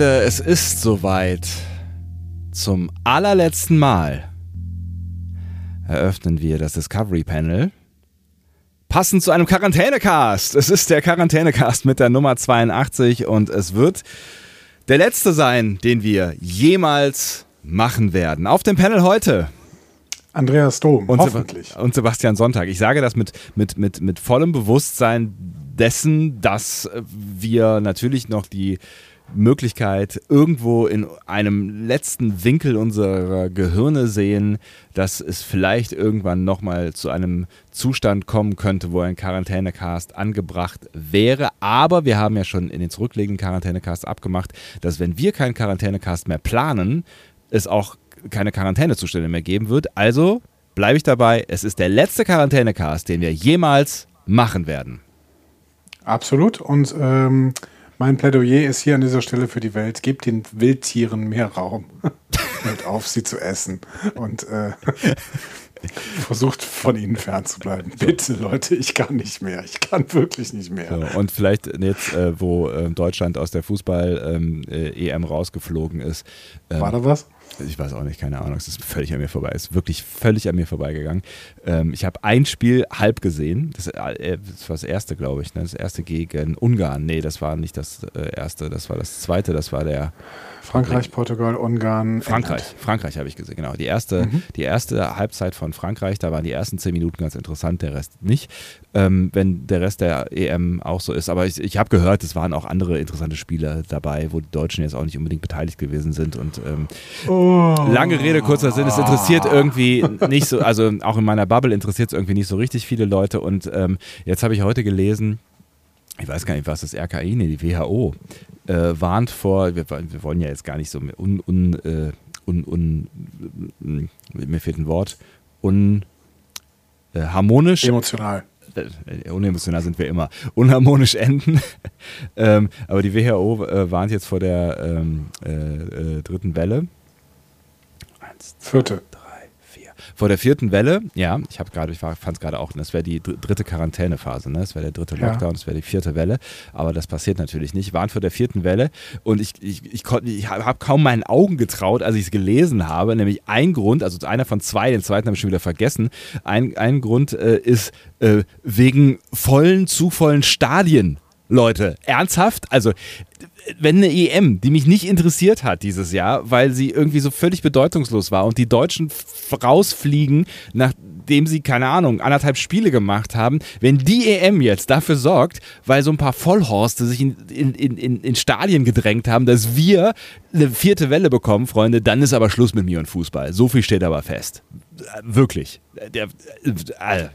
Freunde, es ist soweit. Zum allerletzten Mal eröffnen wir das Discovery Panel. Passend zu einem Quarantänecast. Es ist der Quarantänecast mit der Nummer 82 und es wird der letzte sein, den wir jemals machen werden. Auf dem Panel heute Andreas Dom, und hoffentlich. Und Sebastian Sonntag. Ich sage das mit, mit, mit, mit vollem Bewusstsein dessen, dass wir natürlich noch die Möglichkeit irgendwo in einem letzten Winkel unserer Gehirne sehen, dass es vielleicht irgendwann nochmal zu einem Zustand kommen könnte, wo ein Quarantänecast angebracht wäre. Aber wir haben ja schon in den zurückliegenden Quarantänecast abgemacht, dass wenn wir keinen Quarantänecast mehr planen, es auch keine Quarantänezustände mehr geben wird. Also bleibe ich dabei, es ist der letzte Quarantänecast, den wir jemals machen werden. Absolut. Und ähm, mein Plädoyer ist hier an dieser Stelle für die Welt. Gebt den Wildtieren mehr Raum. Hört auf, sie zu essen. Und äh, versucht von ihnen fernzubleiben. Bitte, Leute, ich kann nicht mehr. Ich kann wirklich nicht mehr. So, und vielleicht jetzt, äh, wo äh, Deutschland aus der Fußball-EM ähm, äh, rausgeflogen ist. Ähm, War da was? Ich weiß auch nicht, keine Ahnung, es ist völlig an mir vorbei, es ist wirklich völlig an mir vorbeigegangen. Ähm, ich habe ein Spiel halb gesehen, das, äh, das war das erste, glaube ich, ne? das erste gegen Ungarn. Nee, das war nicht das äh, erste, das war das zweite, das war der Frankreich, Portugal, Ungarn. Frankreich, England. Frankreich habe ich gesehen, genau. Die erste, mhm. die erste Halbzeit von Frankreich, da waren die ersten zehn Minuten ganz interessant, der Rest nicht. Ähm, wenn der Rest der EM auch so ist. Aber ich, ich habe gehört, es waren auch andere interessante Spiele dabei, wo die Deutschen jetzt auch nicht unbedingt beteiligt gewesen sind. Und ähm, oh. Lange Rede, kurzer Sinn, es interessiert irgendwie nicht so, also auch in meiner Bubble interessiert es irgendwie nicht so richtig viele Leute. Und ähm, jetzt habe ich heute gelesen, ich weiß gar nicht, was das RKI, nee, die WHO, äh, warnt vor, wir, wir, wollen ja jetzt gar nicht so un, un, äh, un, un mir fehlt ein Wort, un, äh, harmonisch. Emotional. Äh, unemotional sind wir immer. Unharmonisch enden. ähm, aber die WHO äh, warnt jetzt vor der ähm, äh, dritten Welle. Eins, zwei, Vierte vor der vierten Welle, ja, ich habe gerade, ich fand es gerade auch, das wäre die dritte Quarantänephase, ne? das wäre der dritte Lockdown, ja. das wäre die vierte Welle, aber das passiert natürlich nicht. Waren vor der vierten Welle und ich, ich, ich, ich habe kaum meinen Augen getraut, als ich es gelesen habe, nämlich ein Grund, also einer von zwei, den zweiten habe ich schon wieder vergessen, ein, ein Grund äh, ist äh, wegen vollen, zu vollen Stadien. Leute, ernsthaft? Also wenn eine EM, die mich nicht interessiert hat dieses Jahr, weil sie irgendwie so völlig bedeutungslos war und die Deutschen rausfliegen, nachdem sie, keine Ahnung, anderthalb Spiele gemacht haben, wenn die EM jetzt dafür sorgt, weil so ein paar Vollhorste sich in, in, in, in Stadien gedrängt haben, dass wir eine vierte Welle bekommen, Freunde, dann ist aber Schluss mit mir und Fußball. So viel steht aber fest. Wirklich. Der,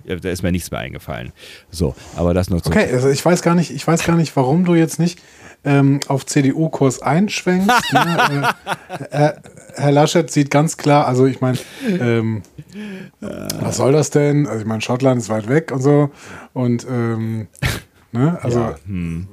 der ist mir nichts mehr eingefallen. So, aber das nur zu. Okay, also ich weiß gar nicht, ich weiß gar nicht, warum du jetzt nicht ähm, auf CDU-Kurs einschwenkst. ne? äh, Herr Laschet sieht ganz klar, also ich meine, ähm, was soll das denn? Also ich meine, Schottland ist weit weg und so. Und ähm, ne? also ja, hm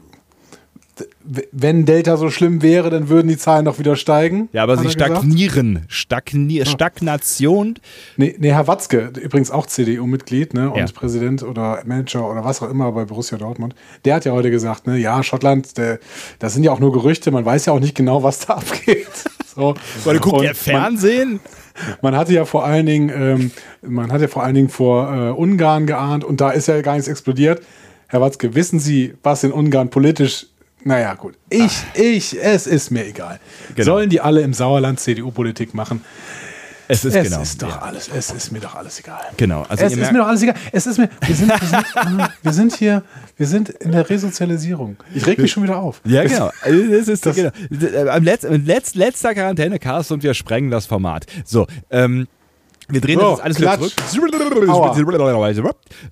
wenn Delta so schlimm wäre, dann würden die Zahlen doch wieder steigen. Ja, aber sie stagnieren. Stagnier Stagnation. Nee, nee, Herr Watzke, übrigens auch CDU-Mitglied ne, und ja. Präsident oder Manager oder was auch immer bei Borussia Dortmund, der hat ja heute gesagt, ne, ja, Schottland, der, das sind ja auch nur Gerüchte, man weiß ja auch nicht genau, was da abgeht. So. Weil du guckst ja Fernsehen? Man, man hatte ja vor allen Dingen, ähm, man hat ja vor allen Dingen vor äh, Ungarn geahnt und da ist ja gar nichts explodiert. Herr Watzke, wissen Sie, was in Ungarn politisch naja, gut. Ich, Ach. ich, es ist mir egal. Genau. Sollen die alle im Sauerland CDU-Politik machen? Es ist, es genau, ist doch ja. alles, es ist mir doch alles egal. Genau. Also es ist mir doch alles egal. Es ist mir, wir sind, wir sind, wir sind hier, wir sind in der Resozialisierung. Ich reg mich schon wieder auf. Ja, genau. Das ist das, genau. Am Letz, letzter Quarantänecast und wir sprengen das Format. So, ähm, Wir drehen So, das jetzt alles wieder zurück.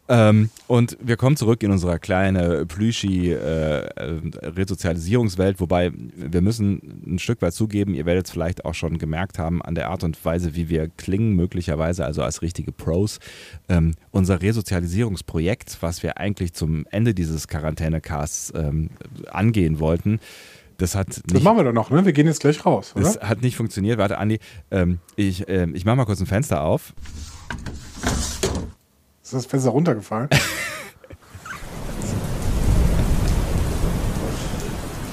Ähm, und wir kommen zurück in unsere kleine Plüschi äh, äh, Resozialisierungswelt, wobei wir müssen ein Stück weit zugeben, ihr werdet es vielleicht auch schon gemerkt haben an der Art und Weise, wie wir klingen, möglicherweise, also als richtige Pros. Ähm, unser Resozialisierungsprojekt, was wir eigentlich zum Ende dieses Quarantänecasts ähm, angehen wollten, das hat Das nicht machen wir doch noch, ne? Wir gehen jetzt gleich raus, oder? das hat nicht funktioniert. Warte, Andi, ähm, ich, ähm, ich mach mal kurz ein Fenster auf. Ist das Fenster runtergefallen?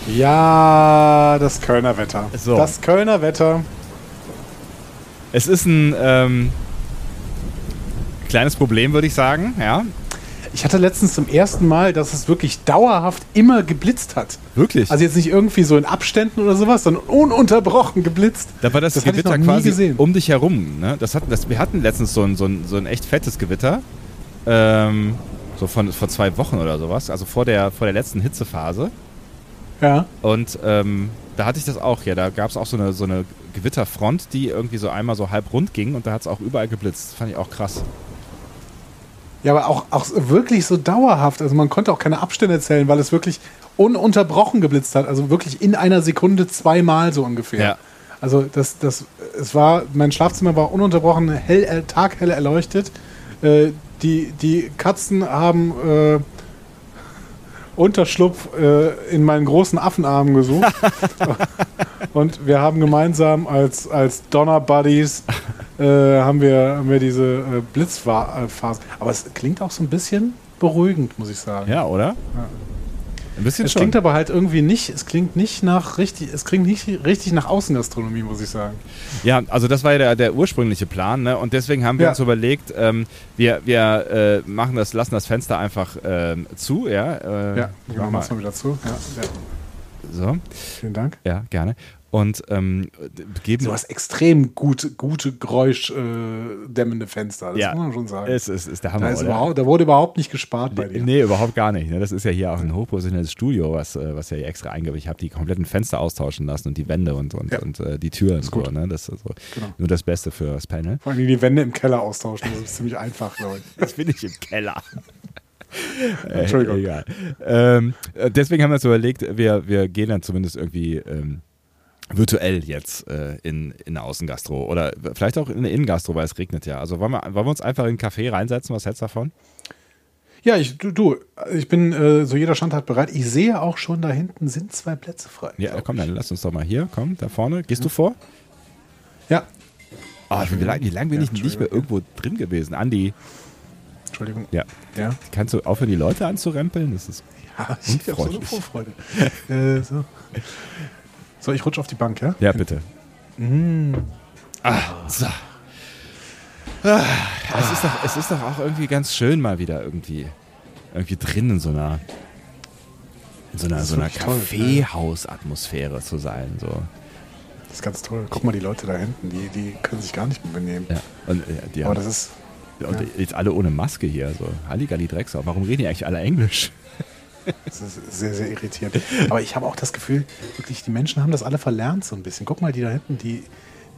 ja, das Kölner Wetter. So. Das Kölner Wetter. Es ist ein ähm, kleines Problem, würde ich sagen. Ja, Ich hatte letztens zum ersten Mal, dass es wirklich dauerhaft immer geblitzt hat. wirklich. Also jetzt nicht irgendwie so in Abständen oder sowas, sondern ununterbrochen geblitzt. da war das, das Gewitter quasi gesehen. um dich herum. Ne? Das hatten, das, wir hatten letztens so ein, so ein, so ein echt fettes Gewitter. Ähm, so von, vor zwei Wochen oder sowas. Also vor der, vor der letzten Hitzephase. Ja. Und ähm, da hatte ich das auch, ja. Da gab es auch so eine, so eine Gewitterfront, die irgendwie so einmal so halb rund ging und da hat es auch überall geblitzt. Das fand ich auch krass. Ja, aber auch, auch wirklich so dauerhaft. Also man konnte auch keine Abstände zählen, weil es wirklich ununterbrochen geblitzt hat. Also wirklich in einer Sekunde zweimal so ungefähr. Ja. Also das, das, es war, mein Schlafzimmer war ununterbrochen hell, äh, taghell erleuchtet. Äh, die, die Katzen haben äh, Unterschlupf äh, in meinen großen Affenarmen gesucht. Und wir haben gemeinsam als, als Donner Buddies äh, haben, wir, haben wir diese äh, Blitzphase. Aber es klingt auch so ein bisschen beruhigend, muss ich sagen. Ja, oder? Ein bisschen Es schon. klingt aber halt irgendwie nicht, es klingt nicht nach richtig, es klingt nicht richtig nach Außengastronomie, muss ich sagen. Ja, also das war ja der, der ursprüngliche Plan, ne? Und deswegen haben wir Ja. uns überlegt, ähm, wir, wir äh, machen das, lassen das Fenster einfach ähm, zu, ja. Äh, Ja, genau, mal, mach's mal wieder zu. Ja, ja. so, Vielen Dank. ja, gerne. Und ähm, geben Du hast extrem gut, gute geräuschdämmende äh, Fenster, das Ja. muss man schon sagen. es ist, ist der da, Hammer, ist oder? überhaupt, da wurde überhaupt nicht gespart bei dir. Nee, überhaupt gar nicht. Ne? Das ist ja hier auch ein hochprofessionelles Studio, was, äh, was ja hier extra eingebaut Ich habe die kompletten Fenster austauschen lassen und die Wände und, und, Ja. und äh, die Türen. So, gut. ne? Das ist so Genau. nur das Beste für das Panel. Vor allem die Wände im Keller austauschen, das ist ziemlich einfach, glaube ich. Das bin ich im Keller. Äh, Entschuldigung. Egal. Ähm, äh, deswegen haben wir uns überlegt, wir, wir gehen dann zumindest irgendwie ähm, virtuell jetzt äh, in, in eine Außengastro oder vielleicht auch in eine Innengastro, weil es regnet ja. Also wollen wir, wollen wir uns einfach in einen Café reinsetzen? Was hältst du davon? Ja, ich, du, du, ich bin, äh, so jeder Stand hat bereit. Ich sehe auch schon, da hinten sind zwei Plätze frei. Ja, komm, ich. dann lass uns doch mal hier. Komm, da vorne. Gehst du vor? Ja, Ah, wie lange wie lang bin Ja, ich nicht mehr irgendwo drin gewesen? Andi, Entschuldigung. ja. Ja. Kannst du aufhören, die Leute anzurempeln? Das ist Ja, ich habe so eine. Vorfreude. äh, so. So, ich rutsche auf die Bank, ja? Ja, bitte. Ah, so. Ah, es, ist doch, es ist doch auch irgendwie ganz schön, mal wieder irgendwie, irgendwie drin in so einer, in so einer, so einer toll, Kaffeehausatmosphäre zu sein. So. Das ist ganz toll. Guck mal, die Leute da hinten, die, die können sich gar nicht mehr benehmen. Ja. Und, äh, die Aber haben, das ist, und jetzt alle ohne Maske hier. So. Halligalli Drecksau. Warum reden die eigentlich alle Englisch? Das ist sehr, sehr irritierend. Aber ich habe auch das Gefühl, wirklich, die Menschen haben das alle verlernt so ein bisschen. Guck mal, die da hinten, die,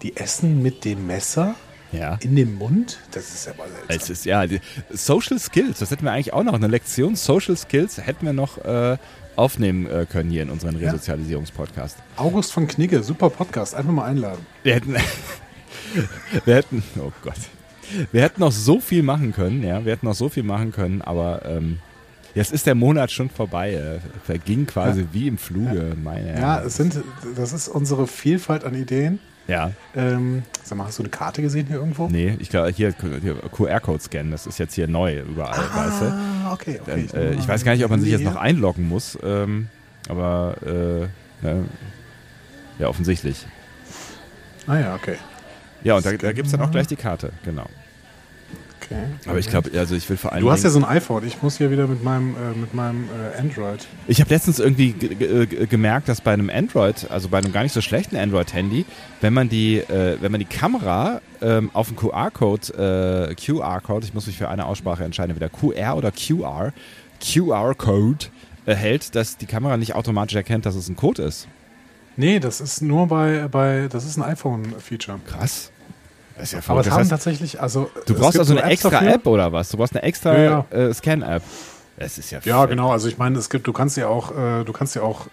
die essen mit dem Messer Ja. in dem Mund. Das ist ja mal seltsam. Es ist ja die Social Skills, das hätten wir eigentlich auch noch. Eine Lektion Social Skills hätten wir noch äh, aufnehmen äh, können hier in unseren. Resozialisierungspodcast. August von Knigge, super Podcast. Einfach mal einladen. Wir hätten, wir hätten, oh Gott, wir hätten noch so viel machen können, ja, wir hätten noch so viel machen können, aber ähm, jetzt ist der Monat schon vorbei. Äh, verging quasi wie im Fluge, meine Ja, es sind, das ist unsere Vielfalt an Ideen. ja. Ähm, sag mal, hast du eine Karte gesehen hier irgendwo? Nee, ich glaube, hier, hier QR-Code scannen, das ist jetzt hier neu überall, weißt du? Ah, okay, okay. Dann, äh, ich weiß gar nicht, ob man sich jetzt noch einloggen muss, ähm, aber äh, ne, ja, offensichtlich. Ah ja, okay. Ja, und da, da gibt es dann auch gleich die Karte, genau. Okay. Aber ich glaube, also ich will vor allem. Du hast ja so ein iPhone. Ich muss hier wieder mit meinem, äh, mit meinem äh, Android. Ich habe letztens irgendwie ge- ge- ge- gemerkt, dass bei einem Android, also bei einem gar nicht so schlechten Android-Handy, wenn man die, äh, wenn man die Kamera ähm, auf den QR-Code, äh, QR-Code, ich muss mich für eine Aussprache entscheiden, entweder QR oder QR, QR-Code äh, hält, dass die Kamera nicht automatisch erkennt, dass es ein Code ist. Nee, das ist nur bei, bei das ist ein iPhone-Feature. Krass. Das ist ja Aber verrückt. es Das haben heißt, tatsächlich, also. du es brauchst also so eine Apps extra dafür. App oder was? Du brauchst eine extra Ja, Äh, Scan-App. Das ist ja Ja, fett. genau. Also ich meine, es gibt, du kannst ja auch, äh, du kannst ja auch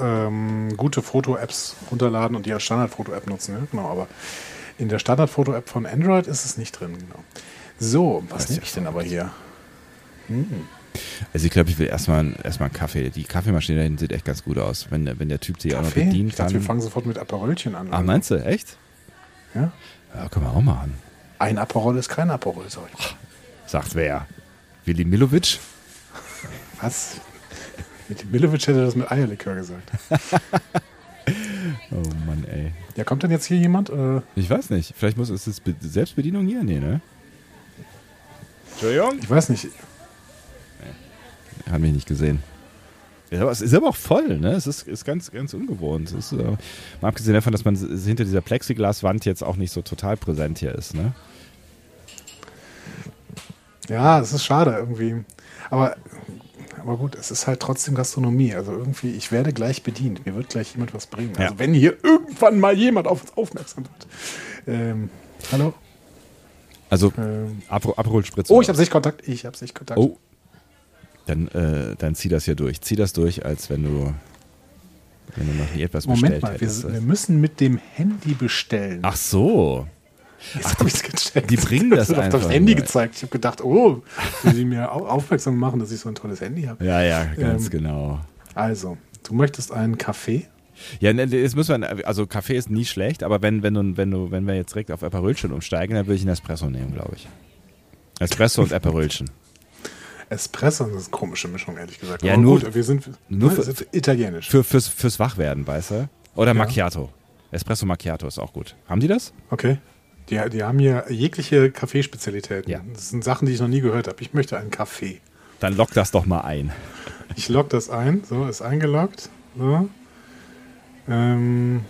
ähm, gute Foto-Apps runterladen und die als Standard-Foto-App nutzen. Ja? Genau, aber in der Standard-Foto-App von Android ist es nicht drin. Genau. So, was nehme ja ich denn aber hier? Also ich glaube, ich will erstmal erstmal einen Kaffee. Die Kaffeemaschine da hinten sieht echt ganz gut aus. Wenn, der- wenn der Typ sie auch noch Kaffee? bedienen Ich dachte, wir kann. fangen sofort mit Aperolchen an. Ah, meinst du? Echt? Ja? Ja, können wir auch machen. Ein Aperol ist kein Aperol, sag ich. Sagt wer? Willi Milovic? Was? Mit Milovic hätte das mit Eierlikör gesagt. Oh Mann, ey. Ja, kommt denn jetzt hier jemand? Äh, Ich weiß nicht. Vielleicht muss ist es Be- Selbstbedienung hier? Nee, ne? Entschuldigung? ich weiß nicht. Hat mich nicht gesehen. Ja, es ist aber auch voll, ne? Es ist, ist ganz, ganz ungewohnt. Ist, äh, mal abgesehen davon, dass man hinter dieser Plexiglaswand jetzt auch nicht so total präsent hier ist, ne? Ja, es ist schade irgendwie. Aber, aber gut, es ist halt trotzdem Gastronomie. Also irgendwie, ich werde gleich bedient. Mir wird gleich jemand was bringen. Ja. Also wenn hier irgendwann mal jemand auf uns aufmerksam wird. Ähm, hallo? Also, Ähm, Aperol Spritz. oh, ich habe Sichtkontakt. Ich habe Sichtkontakt. Oh. Dann, äh, dann zieh das hier durch. Zieh das durch, als wenn du, wenn du noch nie etwas Moment bestellt mal, wir, hättest. wir müssen mit dem Handy bestellen. Ach so. Jetzt habe ich es gecheckt. die bringen das das einfach Handy nur. gezeigt. Ich habe gedacht, oh, will sie mir au- aufmerksam machen, dass ich so ein tolles Handy habe. Ja, ja, ganz Ähm, genau. Also, du möchtest einen Kaffee? Ja, ne, jetzt müssen wir, also Kaffee ist nie schlecht, aber wenn, wenn, du, wenn, du, wenn wir jetzt direkt auf Aperölchen umsteigen, dann würde ich einen Espresso nehmen, glaube ich. Espresso und Aperölchen. Espresso, das ist eine komische Mischung, ehrlich gesagt. Ja, Aber nur- gut, wir sind, nur für- sind italienisch. Für, fürs, fürs Wachwerden, weißt du? Oder Ja. Macchiato. Espresso Macchiato ist auch gut. Haben die das? Okay. Die, die haben hier jegliche Kaffeespezialitäten. Ja. Das sind Sachen, die ich noch nie gehört habe. Ich möchte einen Kaffee. Dann lock das doch mal ein. Ich logge das ein. So, ist eingeloggt. So. Ähm.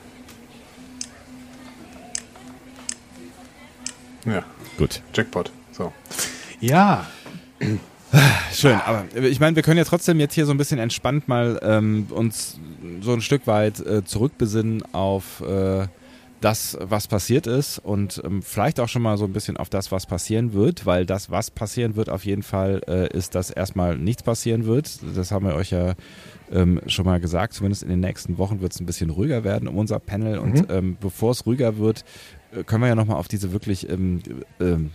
Ja, Gut. Jackpot. So. Ja, Schön, aber ich meine, wir können ja trotzdem jetzt hier so ein bisschen entspannt mal ähm, uns so ein Stück weit äh, zurückbesinnen auf äh, das, was passiert ist und ähm, vielleicht auch schon mal so ein bisschen auf das, was passieren wird, weil das, was passieren wird, auf jeden Fall äh, ist, dass erstmal nichts passieren wird. Das haben wir euch ja ähm, schon mal gesagt. Zumindest in den nächsten Wochen wird es ein bisschen ruhiger werden um unser Panel und ähm, bevor es ruhiger wird, äh, können wir ja nochmal auf diese wirklich ähm, ähm,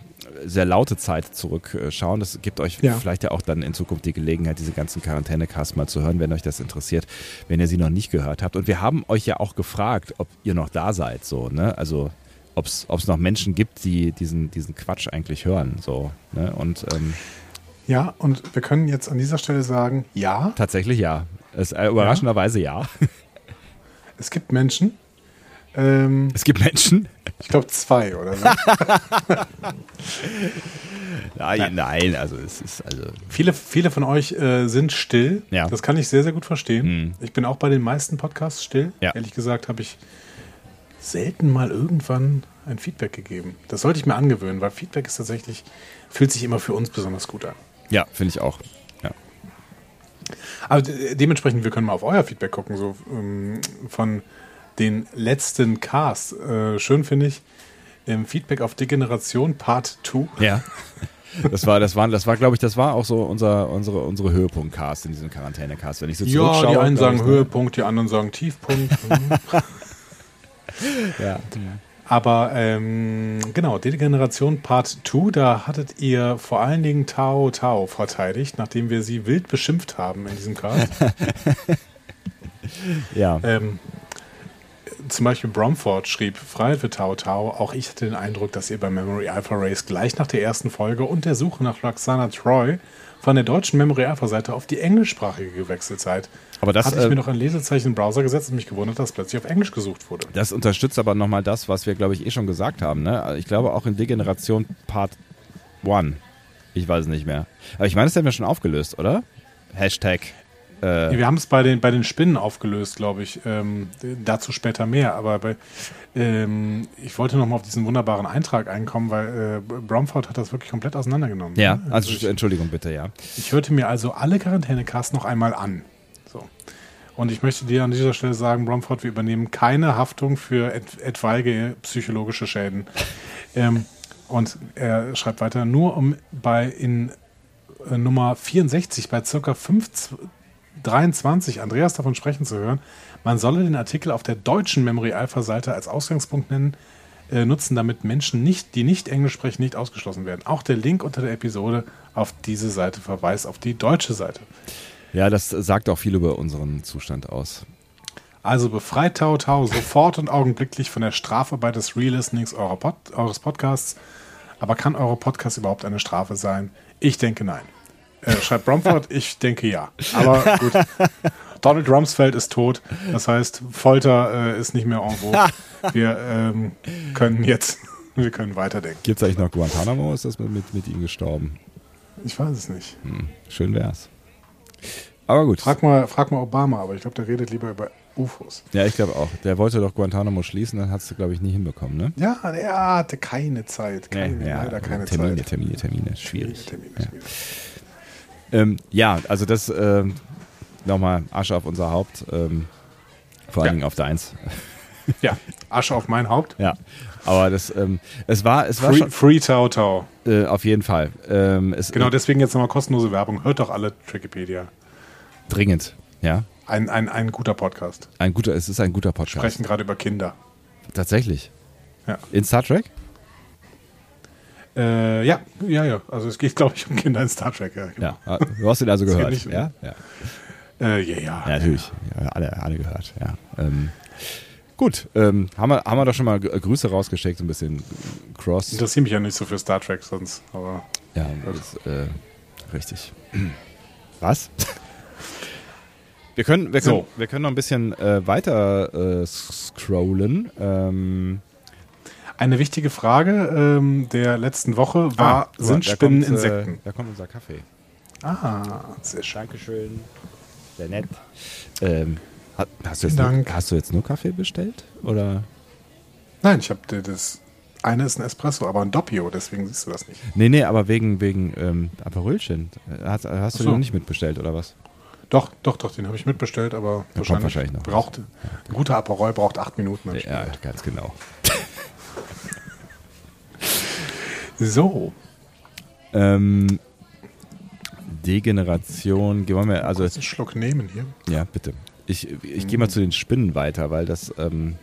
sehr laute Zeit zurückschauen. Das gibt euch Ja. vielleicht ja auch dann in Zukunft die Gelegenheit, diese ganzen Quarantäne-Casts mal zu hören, wenn euch das interessiert, wenn ihr sie noch nicht gehört habt. Und wir haben euch ja auch gefragt, ob ihr noch da seid, so, ne? Also ob es noch Menschen gibt, die diesen, diesen Quatsch eigentlich hören. So, ne? Und ähm, ja, und wir können jetzt an dieser Stelle sagen, ja, tatsächlich ja. Es, äh, überraschenderweise ja. es gibt Menschen. Ähm, Es gibt Menschen. ich glaube zwei oder so. Nein, nein, also es ist also. Viele, viele von euch äh, sind still. Ja. Das kann ich sehr, sehr gut verstehen. Mhm. Ich bin auch bei den meisten Podcasts still. Ja. Ehrlich gesagt habe ich selten mal irgendwann ein Feedback gegeben. Das sollte ich mir angewöhnen, weil Feedback ist tatsächlich, fühlt sich immer für uns besonders gut an. Ja, finde ich auch. Ja. Aber de dementsprechend, wir können mal auf euer Feedback gucken, so ähm, von den letzten Casts. Äh, schön finde ich, im Feedback auf Degeneration Part 2. Ja. Das war, das war, das war, glaube ich, das war auch so unser, unsere, unsere Höhepunkt-Cast in diesem Quarantäne-Cast. Wenn ich so Ja, die einen sagen ich, ne? Höhepunkt, die anderen sagen Tiefpunkt. Mhm. Ja. Aber ähm, genau, Degeneration Part 2, da hattet ihr vor allen Dingen Tao Tao verteidigt, nachdem wir sie wild beschimpft haben in diesem Cast. ja. ähm, zum Beispiel Bromford schrieb Freiheit für Tao Tao. Auch ich hatte den Eindruck, dass ihr bei Memory Alpha Race gleich nach der ersten Folge und der Suche nach Roxana Troy von der deutschen Memory Alpha Seite auf die englischsprachige gewechselt seid. Aber das, hatte ich äh, mir noch ein Lesezeichen im Browser gesetzt und mich gewundert, dass plötzlich auf Englisch gesucht wurde. Das unterstützt aber nochmal das, was wir, glaube ich, eh schon gesagt haben. Ne? Ich glaube auch in Degeneration Part 1. Ich weiß es nicht mehr. Aber ich meine, das haben wir schon aufgelöst, oder? Hashtag. Äh, Wir haben es bei den, bei den Spinnen aufgelöst, glaube ich. Ähm, dazu später mehr. Aber bei, ähm, ich wollte noch mal auf diesen wunderbaren Eintrag einkommen, weil äh, Bromford hat das wirklich komplett auseinandergenommen. ja, Ne? also ich, Entschuldigung bitte, ja. ich hörte mir also alle Quarantäne-Casts noch einmal an. So. Und ich möchte dir an dieser Stelle sagen, Bromford, wir übernehmen keine Haftung für et etwaige psychologische Schäden. ähm, und er schreibt weiter, nur um bei in äh, Nummer 64 bei circa 5, 23 Andreas davon sprechen zu hören, man solle den Artikel auf der deutschen Memory Alpha Seite als Ausgangspunkt nennen, äh, nutzen, damit Menschen nicht, die nicht Englisch sprechen, nicht ausgeschlossen werden. Auch der Link unter der Episode auf diese Seite verweist auf die deutsche Seite. Ja, das sagt auch viel über unseren Zustand aus. Also befreit Tau Tau sofort und augenblicklich von der Strafarbeit des Re-Listenings Pod eures Podcasts. Aber kann euer Podcast überhaupt eine Strafe sein? Ich denke nein. Äh, schreibt Bromford, ich denke ja. Aber gut. Donald Rumsfeld ist tot. Das heißt, Folter äh, ist nicht mehr en vogue. Wir ähm, können jetzt, wir können weiterdenken. Gibt es eigentlich noch Guantanamo? Ist das mit, mit ihm gestorben? Ich weiß es nicht. Hm, schön wär's. Aber gut. Frag mal, frag mal Obama, aber ich glaube, der redet lieber über UFOs. Ja, ich glaube auch. Der wollte doch Guantanamo schließen, dann hat es, glaube ich, nie hinbekommen, ne? Ja, er hatte keine Zeit. Keine, nee, ja, leider keine Termine, Zeit. Termine, Termine, schwierig. Termine, ja. schwierig. Ähm, ja, also das ähm, nochmal Asche auf unser Haupt, ähm, vor allen Ja. Dingen auf deins. Ja, Asche auf mein Haupt. Ja, aber das, ähm, es war, es war Free, schon, Free Tau Tau. äh, auf jeden Fall. Ähm, es, Genau, äh, deswegen jetzt nochmal kostenlose Werbung. Hört doch alle Wikipedia. dringend, ja. Ein, ein, ein guter Podcast. Ein guter, es ist ein guter Podcast. Sprechen gerade über Kinder. Tatsächlich. Ja. In Star Trek? Äh, ja, ja, ja. Also es geht, glaube ich, um Kinder in Star Trek. Ja, genau. Ja. Du hast ihn also gehört. nicht ja? Ja. Äh, ja, ja. ja, natürlich. Ja, alle, alle gehört, ja. Ähm, gut, ähm, haben, wir, haben wir doch schon mal G- Grüße rausgeschickt, ein bisschen Cross. Interessiere mich ja nicht so für Star Trek sonst, aber Ja, das, äh, richtig. Was? Wir können, wir können, So. wir können noch ein bisschen äh, weiter äh, scrollen. Ähm, eine wichtige Frage ähm, der letzten Woche war, ah, sind da Spinnen kommt, Insekten? Äh, da kommt unser Kaffee. Ah, sehr schön. Dankeschön. Sehr nett. Ähm, ha- hast, du jetzt Vielen nur, Dank. hast du jetzt nur Kaffee bestellt? Oder? Nein, ich habe das eine ist ein Espresso, aber ein Doppio, deswegen siehst du das nicht. Nee, nee, aber wegen, wegen ähm, Aperölchen. Hast, hast du so. den noch nicht mitbestellt, oder was? Doch, doch, doch, den habe ich mitbestellt, aber wahrscheinlich, wahrscheinlich noch braucht ein guter Aperol braucht acht Minuten. Ja, ganz genau. So, Ähm, Degeneration, gehen wir mal, also einen Schluck nehmen hier. Ja, bitte. Ich, ich gehe mal zu den Spinnen weiter, weil das, ähm,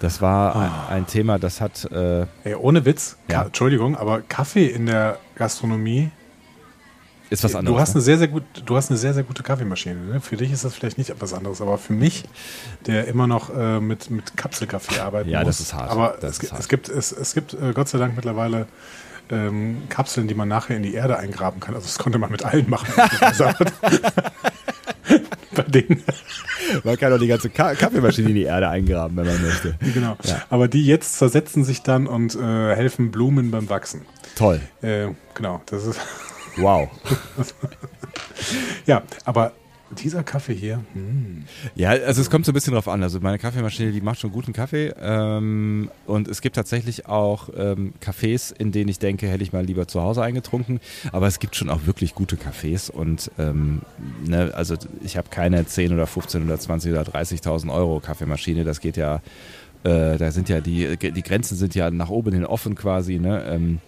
das war ein, ein Thema, das hat, äh, Ey, ohne Witz, Ja. Entschuldigung, aber Kaffee in der Gastronomie ist was anderes. Du hast, ne? eine sehr, sehr gut, du hast eine sehr, sehr gute Kaffeemaschine. Ne? Für dich ist das vielleicht nicht etwas anderes, aber für mich, der immer noch äh, mit, mit Kapselkaffee arbeiten Ja, muss. das ist hart. Aber es, hart. es gibt, es, es gibt äh, Gott sei Dank mittlerweile ähm, Kapseln, die man nachher in die Erde eingraben kann. Also das konnte man mit allen machen. Bei denen, Man kann doch die ganze Ka Kaffeemaschine in die Erde eingraben, wenn man möchte. genau. Ja. Aber die jetzt zersetzen sich dann und äh, helfen Blumen beim Wachsen. Toll. Äh, genau, das ist. Wow. Ja, aber dieser Kaffee hier, hm, Ja, also es kommt so ein bisschen drauf an. Also meine Kaffeemaschine, die macht schon guten Kaffee. Ähm, und es gibt tatsächlich auch ähm, Cafés, in denen ich denke, hätte ich mal lieber zu Hause eingetrunken. Aber es gibt schon auch wirklich gute Cafés. Und ähm, ne, also ich habe keine 10 oder 15 oder 20 oder 30.000 Euro Kaffeemaschine. Das geht ja, äh, da sind ja die, die Grenzen sind ja nach oben hin offen quasi. Ne?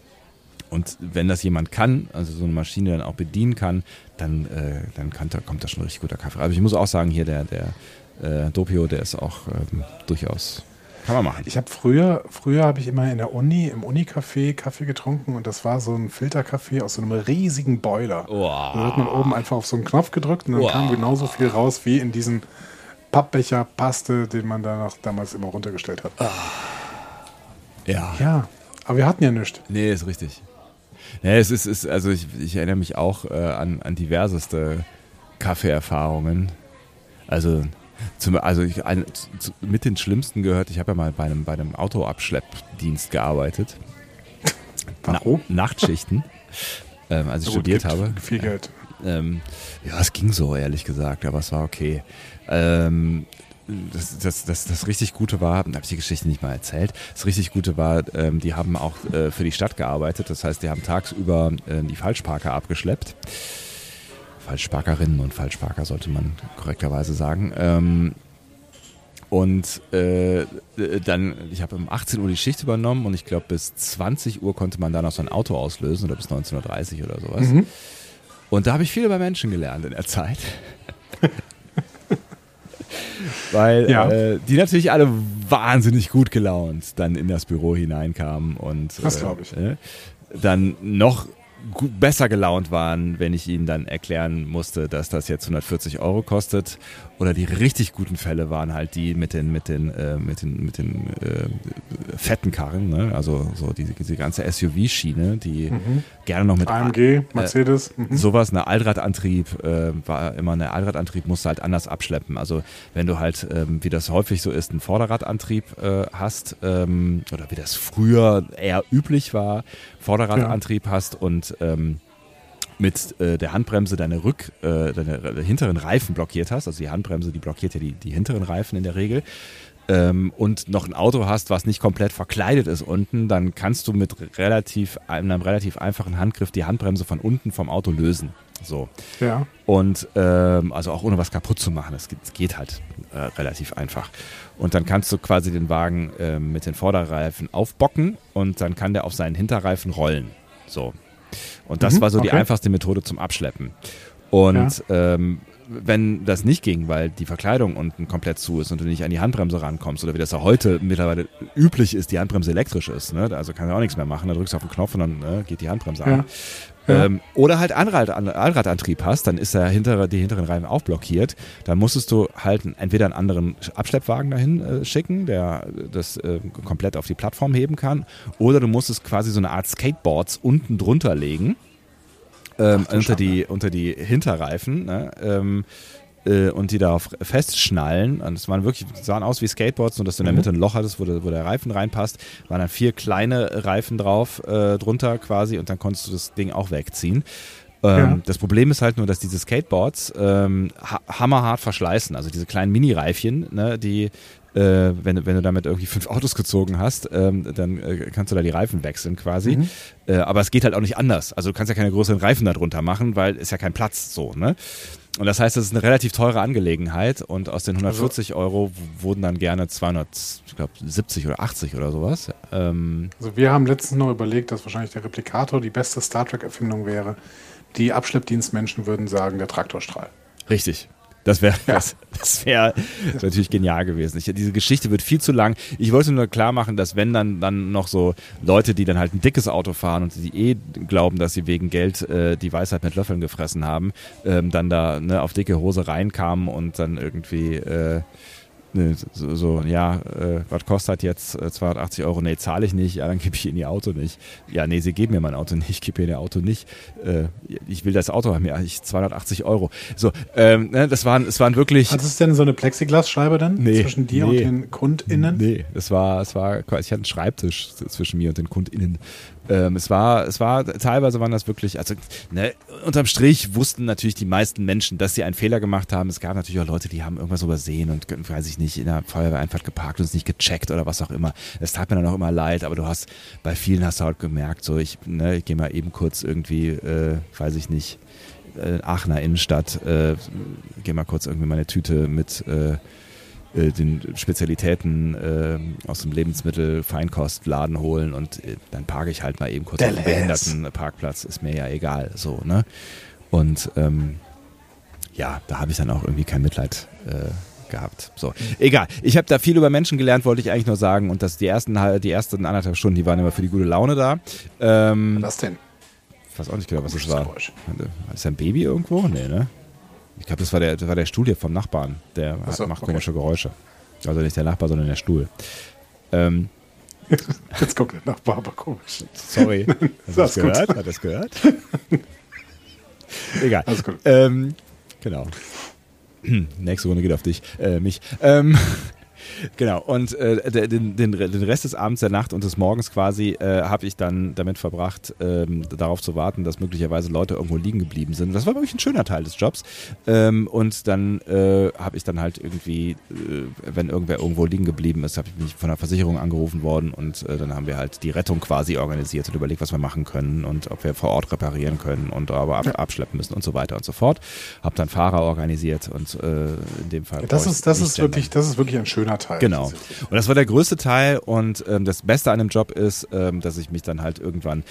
Und wenn das jemand kann, also so eine Maschine dann auch bedienen kann, dann, äh, dann kann, da kommt da schon richtig guter Kaffee. Also ich muss auch sagen, hier der, der äh, Doppio, der ist auch ähm, durchaus, kann man machen. Ich habe früher, früher habe ich immer in der Uni, im Unicafé Kaffee getrunken und das war so ein Filterkaffee aus so einem riesigen Boiler. Wow. Da hat man oben einfach auf so einen Knopf gedrückt und dann Wow. kam genauso viel raus wie in diesen Pappbecher Paste, den man danach damals immer runtergestellt hat. Ja. Ja, aber wir hatten ja nichts. Nee, ist richtig. Nee, es ist, ist also ich, ich erinnere mich auch äh, an, an diverseste Kaffeeerfahrungen. Also, zum, also ich, ein, zu, mit den schlimmsten gehört, ich habe ja mal bei einem, bei einem Autoabschleppdienst gearbeitet. Warum? Na, Nachtschichten, ähm, als ich Gut, studiert habe. Viel Geld. Ähm, ja, es ging so, ehrlich gesagt, aber es war okay. Ähm, das, das, das, das richtig Gute war, da habe ich die Geschichte nicht mal erzählt, das richtig Gute war, ähm, die haben auch äh, für die Stadt gearbeitet, das heißt, die haben tagsüber äh, die Falschparker abgeschleppt. Falschsparkerinnen und Falschsparker sollte man korrekterweise sagen. Ähm, und äh, dann, ich habe um 18 Uhr die Schicht übernommen und ich glaube bis 20 Uhr konnte man da noch so ein Auto auslösen oder bis 19.30 Uhr oder sowas. Mhm. Und da habe ich viel über Menschen gelernt in der Zeit. Weil ja. äh, die natürlich alle wahnsinnig gut gelaunt dann in das Büro hineinkamen und das glaube ich. Äh, dann noch gut, besser gelaunt waren, wenn ich ihnen dann erklären musste, dass das jetzt 140 Euro kostet. Oder die richtig guten Fälle waren halt die mit den, mit den, äh, mit den, mit den äh, fetten Karren, ne? also so diese, diese ganze SUV-Schiene, die mhm. gerne noch mit AMG, äh, Mercedes, mhm. sowas, eine Allradantrieb äh, war immer eine Allradantrieb musst du halt anders abschleppen. Also wenn du halt, ähm, wie das häufig so ist, einen Vorderradantrieb äh, hast ähm, oder wie das früher eher üblich war, Vorderradantrieb ja. hast und ähm, mit äh, der Handbremse deine Rück, äh, deine hinteren Reifen blockiert hast, also die Handbremse, die blockiert ja die, die hinteren Reifen in der Regel, ähm, und noch ein Auto hast, was nicht komplett verkleidet ist unten, dann kannst du mit relativ, einem relativ einfachen Handgriff die Handbremse von unten vom Auto lösen. So. Ja. Und ähm, also auch ohne was kaputt zu machen. Das geht, das geht halt äh, relativ einfach. Und dann kannst du quasi den Wagen äh, mit den Vorderreifen aufbocken und dann kann der auf seinen Hinterreifen rollen. So. Und das mhm, war so okay. die einfachste Methode zum Abschleppen. Und ja. ähm, wenn das nicht ging, weil die Verkleidung unten komplett zu ist und du nicht an die Handbremse rankommst oder wie das ja heute mittlerweile üblich ist, die Handbremse elektrisch ist, ne? also kannst du auch nichts mehr machen, da drückst du auf den Knopf und dann ne, geht die Handbremse ja. an. Ja. Ähm, oder halt Allrad, Allradantrieb hast, dann ist der hintere, die hinteren Reifen auch blockiert. Dann musstest du halt entweder einen anderen Abschleppwagen dahin äh, schicken, der das äh, komplett auf die Plattform heben kann, oder du musstest quasi so eine Art Skateboards unten drunter legen. Ähm, unter, die, unter die Hinterreifen. Ne? Ähm, äh, und die darauf festschnallen. Und es waren wirklich, sahen aus wie Skateboards, nur dass du in der mhm. Mitte ein Loch hattest, wo der, wo der Reifen reinpasst. Waren dann vier kleine Reifen drauf, äh, drunter quasi, und dann konntest du das Ding auch wegziehen. Ähm, ja. Das Problem ist halt nur, dass diese Skateboards ähm, ha hammerhart verschleißen. Also diese kleinen Mini-Reifchen, ne, die äh, wenn, wenn du damit irgendwie fünf Autos gezogen hast, ähm, dann äh, kannst du da die Reifen wechseln quasi. Mhm. Äh, aber es geht halt auch nicht anders. Also du kannst ja keine größeren Reifen darunter machen, weil ist ja kein Platz so, ne? Und das heißt, das ist eine relativ teure Angelegenheit und aus den 140 also, Euro wurden dann gerne 270 oder 80 oder sowas. Ähm, also wir haben letztens noch überlegt, dass wahrscheinlich der Replikator die beste Star Trek-Erfindung wäre. Die Abschleppdienstmenschen würden sagen, der Traktorstrahl. Richtig, das wäre ja. das, das wär natürlich genial gewesen. Ich, diese Geschichte wird viel zu lang. Ich wollte nur klar machen, dass wenn dann, dann noch so Leute, die dann halt ein dickes Auto fahren und die eh glauben, dass sie wegen Geld äh, die Weisheit mit Löffeln gefressen haben, ähm, dann da ne, auf dicke Hose reinkamen und dann irgendwie äh, so, so, ja, äh, was kostet jetzt äh, 280 Euro? Nee, zahle ich nicht. Ja, dann gebe ich Ihnen Ihr Auto nicht. Ja, nee, Sie geben mir mein Auto nicht. Ich gebe Ihnen Ihr Auto nicht. Äh, ich will das Auto haben. Ja, ich 280 Euro. So, ähm, ne, das waren, es waren wirklich. Hat es denn so eine Plexiglasscheibe dann nee, zwischen dir nee, und den KundInnen? Nee, es war, es war, ich hatte einen Schreibtisch zwischen mir und den KundInnen. Ähm, es war, es war, teilweise waren das wirklich, also ne, unterm Strich wussten natürlich die meisten Menschen, dass sie einen Fehler gemacht haben. Es gab natürlich auch Leute, die haben irgendwas übersehen und weiß ich nicht, in der Feuerwehreinfahrt geparkt und es nicht gecheckt oder was auch immer. Es tat mir dann auch immer leid, aber du hast, bei vielen hast du halt gemerkt, so ich, ne, ich gehe mal eben kurz irgendwie, äh, weiß ich nicht, äh, Aachener Innenstadt, äh, gehe mal kurz irgendwie meine Tüte mit äh, den Spezialitäten äh, aus dem Lebensmittel-Feinkostladen holen und äh, dann parke ich halt mal eben kurz auf dem Behindertenparkplatz, ist mir ja egal, so, ne? Und ähm, ja, da habe ich dann auch irgendwie kein Mitleid äh, gehabt. So, egal. Ich habe da viel über Menschen gelernt, wollte ich eigentlich nur sagen. Und dass die ersten, die ersten anderthalb Stunden, die waren immer für die gute Laune da. Ähm, was denn? Ich weiß auch nicht genau, was das war. Ist ein Baby irgendwo? Nee, ne? Ich glaube, das, war der, das war der Stuhl hier vom Nachbarn. Der so, macht komische okay. Geräusche. Also nicht der Nachbar, sondern der Stuhl. Ähm, Jetzt kommt der Nachbar, aber komisch. Sorry. Hast du das gehört? Hat das gehört? Egal. Alles gut. Ähm, genau. Nächste Runde geht auf dich, äh, mich. Ähm, Genau, und äh, den, den, den Rest des Abends, der Nacht und des Morgens quasi äh, habe ich dann damit verbracht, ähm, darauf zu warten, dass möglicherweise Leute irgendwo liegen geblieben sind. Das war wirklich ein schöner Teil des Jobs. Ähm, und dann äh, habe ich dann halt irgendwie, äh, wenn irgendwer irgendwo liegen geblieben ist, habe ich mich von der Versicherung angerufen worden und äh, dann haben wir halt die Rettung quasi organisiert und überlegt, was wir machen können und ob wir vor Ort reparieren können und aber ab, abschleppen müssen und so weiter und so fort. Habe dann Fahrer organisiert und äh, in dem Fall. Ja, das ist, das ist wirklich, das ist wirklich ein schöner Teil. Genau. Und das war der größte Teil und ähm, das Beste an dem Job ist, ähm, dass ich mich dann halt irgendwann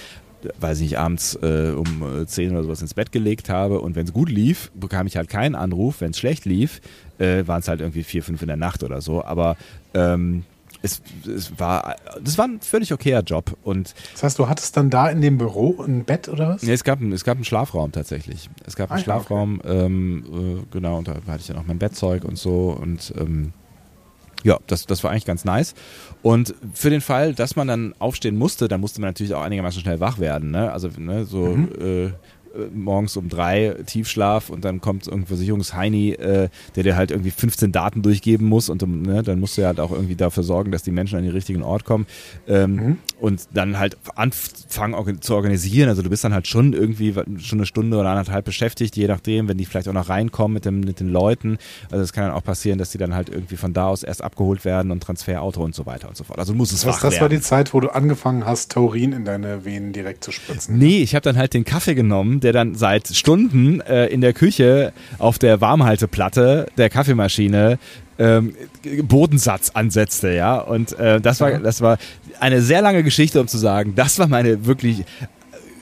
weiß ich nicht, abends äh, um 10 äh, oder sowas ins Bett gelegt habe und wenn es gut lief, bekam ich halt keinen Anruf. Wenn es schlecht lief, äh, waren es halt irgendwie 4, 5 in der Nacht oder so. Aber ähm, es, es, war, das war ein völlig okayer Job. Und das heißt, du hattest dann da in dem Büro ein Bett oder was? Nee, es gab, es gab einen Schlafraum tatsächlich. Es gab einen ah, Schlafraum, okay. ähm, äh, genau, und da hatte ich dann auch mein Bettzeug und so und ähm, ja, das, das war eigentlich ganz nice. Und für den Fall, dass man dann aufstehen musste, dann musste man natürlich auch einigermaßen schnell wach werden. Ne? Also ne, so mhm. äh, morgens um drei Tiefschlaf und dann kommt irgendein Versicherungsheini, äh, der dir halt irgendwie 15 Daten durchgeben muss und ne, dann musst du ja halt auch irgendwie dafür sorgen, dass die Menschen an den richtigen Ort kommen ähm, mhm. und dann halt anfangen zu organisieren. Also du bist dann halt schon irgendwie schon eine Stunde oder anderthalb beschäftigt, je nachdem, wenn die vielleicht auch noch reinkommen mit, dem, mit den Leuten. Also es kann dann auch passieren, dass die dann halt irgendwie von da aus erst abgeholt werden und Transferauto und so weiter und so fort. Also muss es das, das war die Zeit, wo du angefangen hast, Taurin in deine Venen direkt zu spritzen. Nee, ich habe dann halt den Kaffee genommen, der dann seit Stunden äh, in der Küche auf der Warmhalteplatte der Kaffeemaschine ähm, Bodensatz ansetzte, ja. Und äh, das war, das war eine sehr lange Geschichte, um zu sagen, das war meine wirklich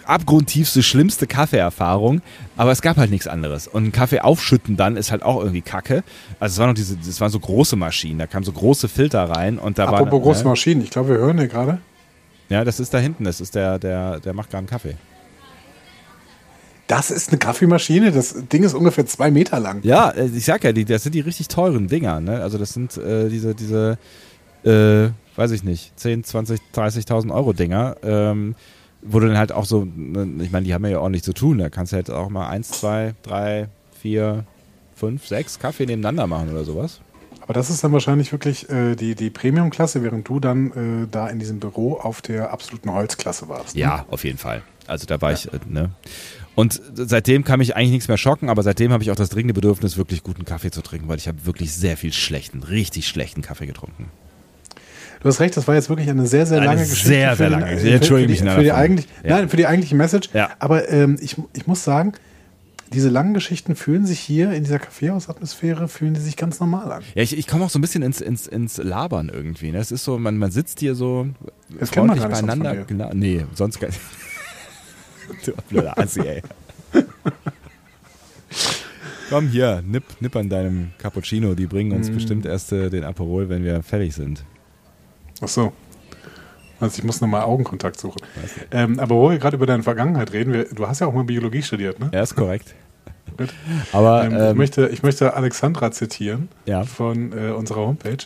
abgrundtiefste, schlimmste Kaffeeerfahrung, aber es gab halt nichts anderes. Und einen Kaffee aufschütten dann ist halt auch irgendwie kacke. Also es waren noch diese, das waren so große Maschinen, da kamen so große Filter rein und da war. Apropos große ne? Maschinen, ich glaube, wir hören hier gerade. Ja, das ist da hinten, das ist der, der, der macht gerade einen Kaffee. Das ist eine Kaffeemaschine. Das Ding ist ungefähr zwei Meter lang. Ja, äh, ich sag ja, die, das sind die richtig teuren Dinger. Ne? Also das sind äh, diese, diese, äh, weiß ich nicht, 10, 20, 30.000 Euro Dinger. Ähm, wo du dann halt auch so, ne, ich meine, die haben ja ordentlich zu tun. Da kannst du halt auch mal eins, zwei, drei, vier, fünf, sechs Kaffee nebeneinander machen oder sowas. Aber das ist dann wahrscheinlich wirklich äh, die, die Premium-Klasse, während du dann äh, da in diesem Büro auf der absoluten Holzklasse warst. Ne? Ja, auf jeden Fall. Also da war ja. ich, äh, ne? Und seitdem kann mich eigentlich nichts mehr schocken, aber seitdem habe ich auch das dringende Bedürfnis, wirklich guten Kaffee zu trinken, weil ich habe wirklich sehr viel schlechten, richtig schlechten Kaffee getrunken. Du hast recht, das war jetzt wirklich eine sehr, sehr lange eine Geschichte. Sehr, sehr lange Geschichte. Entschuldige mich. Für die, eigentlich, ja. Nein, für die eigentliche Message. Ja. Aber ähm, ich, ich muss sagen, diese langen Geschichten fühlen sich hier in dieser Kaffeehausatmosphäre, fühlen die sich ganz normal an. Ja, ich, ich komme auch so ein bisschen ins, ins, ins Labern irgendwie. Ne? Es ist so, man, man sitzt hier so das freundlich beieinander. Genau, nee, sonst gar nicht. Du blöder Assi, ey. Komm hier, nipp, nipp an deinem Cappuccino. Die bringen uns mm. bestimmt erst äh, den Aperol, wenn wir fertig sind. Ach so. Also ich muss nochmal Augenkontakt suchen. Ähm, aber wo wir gerade über deine Vergangenheit reden, wir, du hast ja auch mal Biologie studiert, ne? Ja, ist korrekt. Aber ähm, ähm, ich, möchte, ich möchte Alexandra zitieren ja. von äh, unserer Homepage.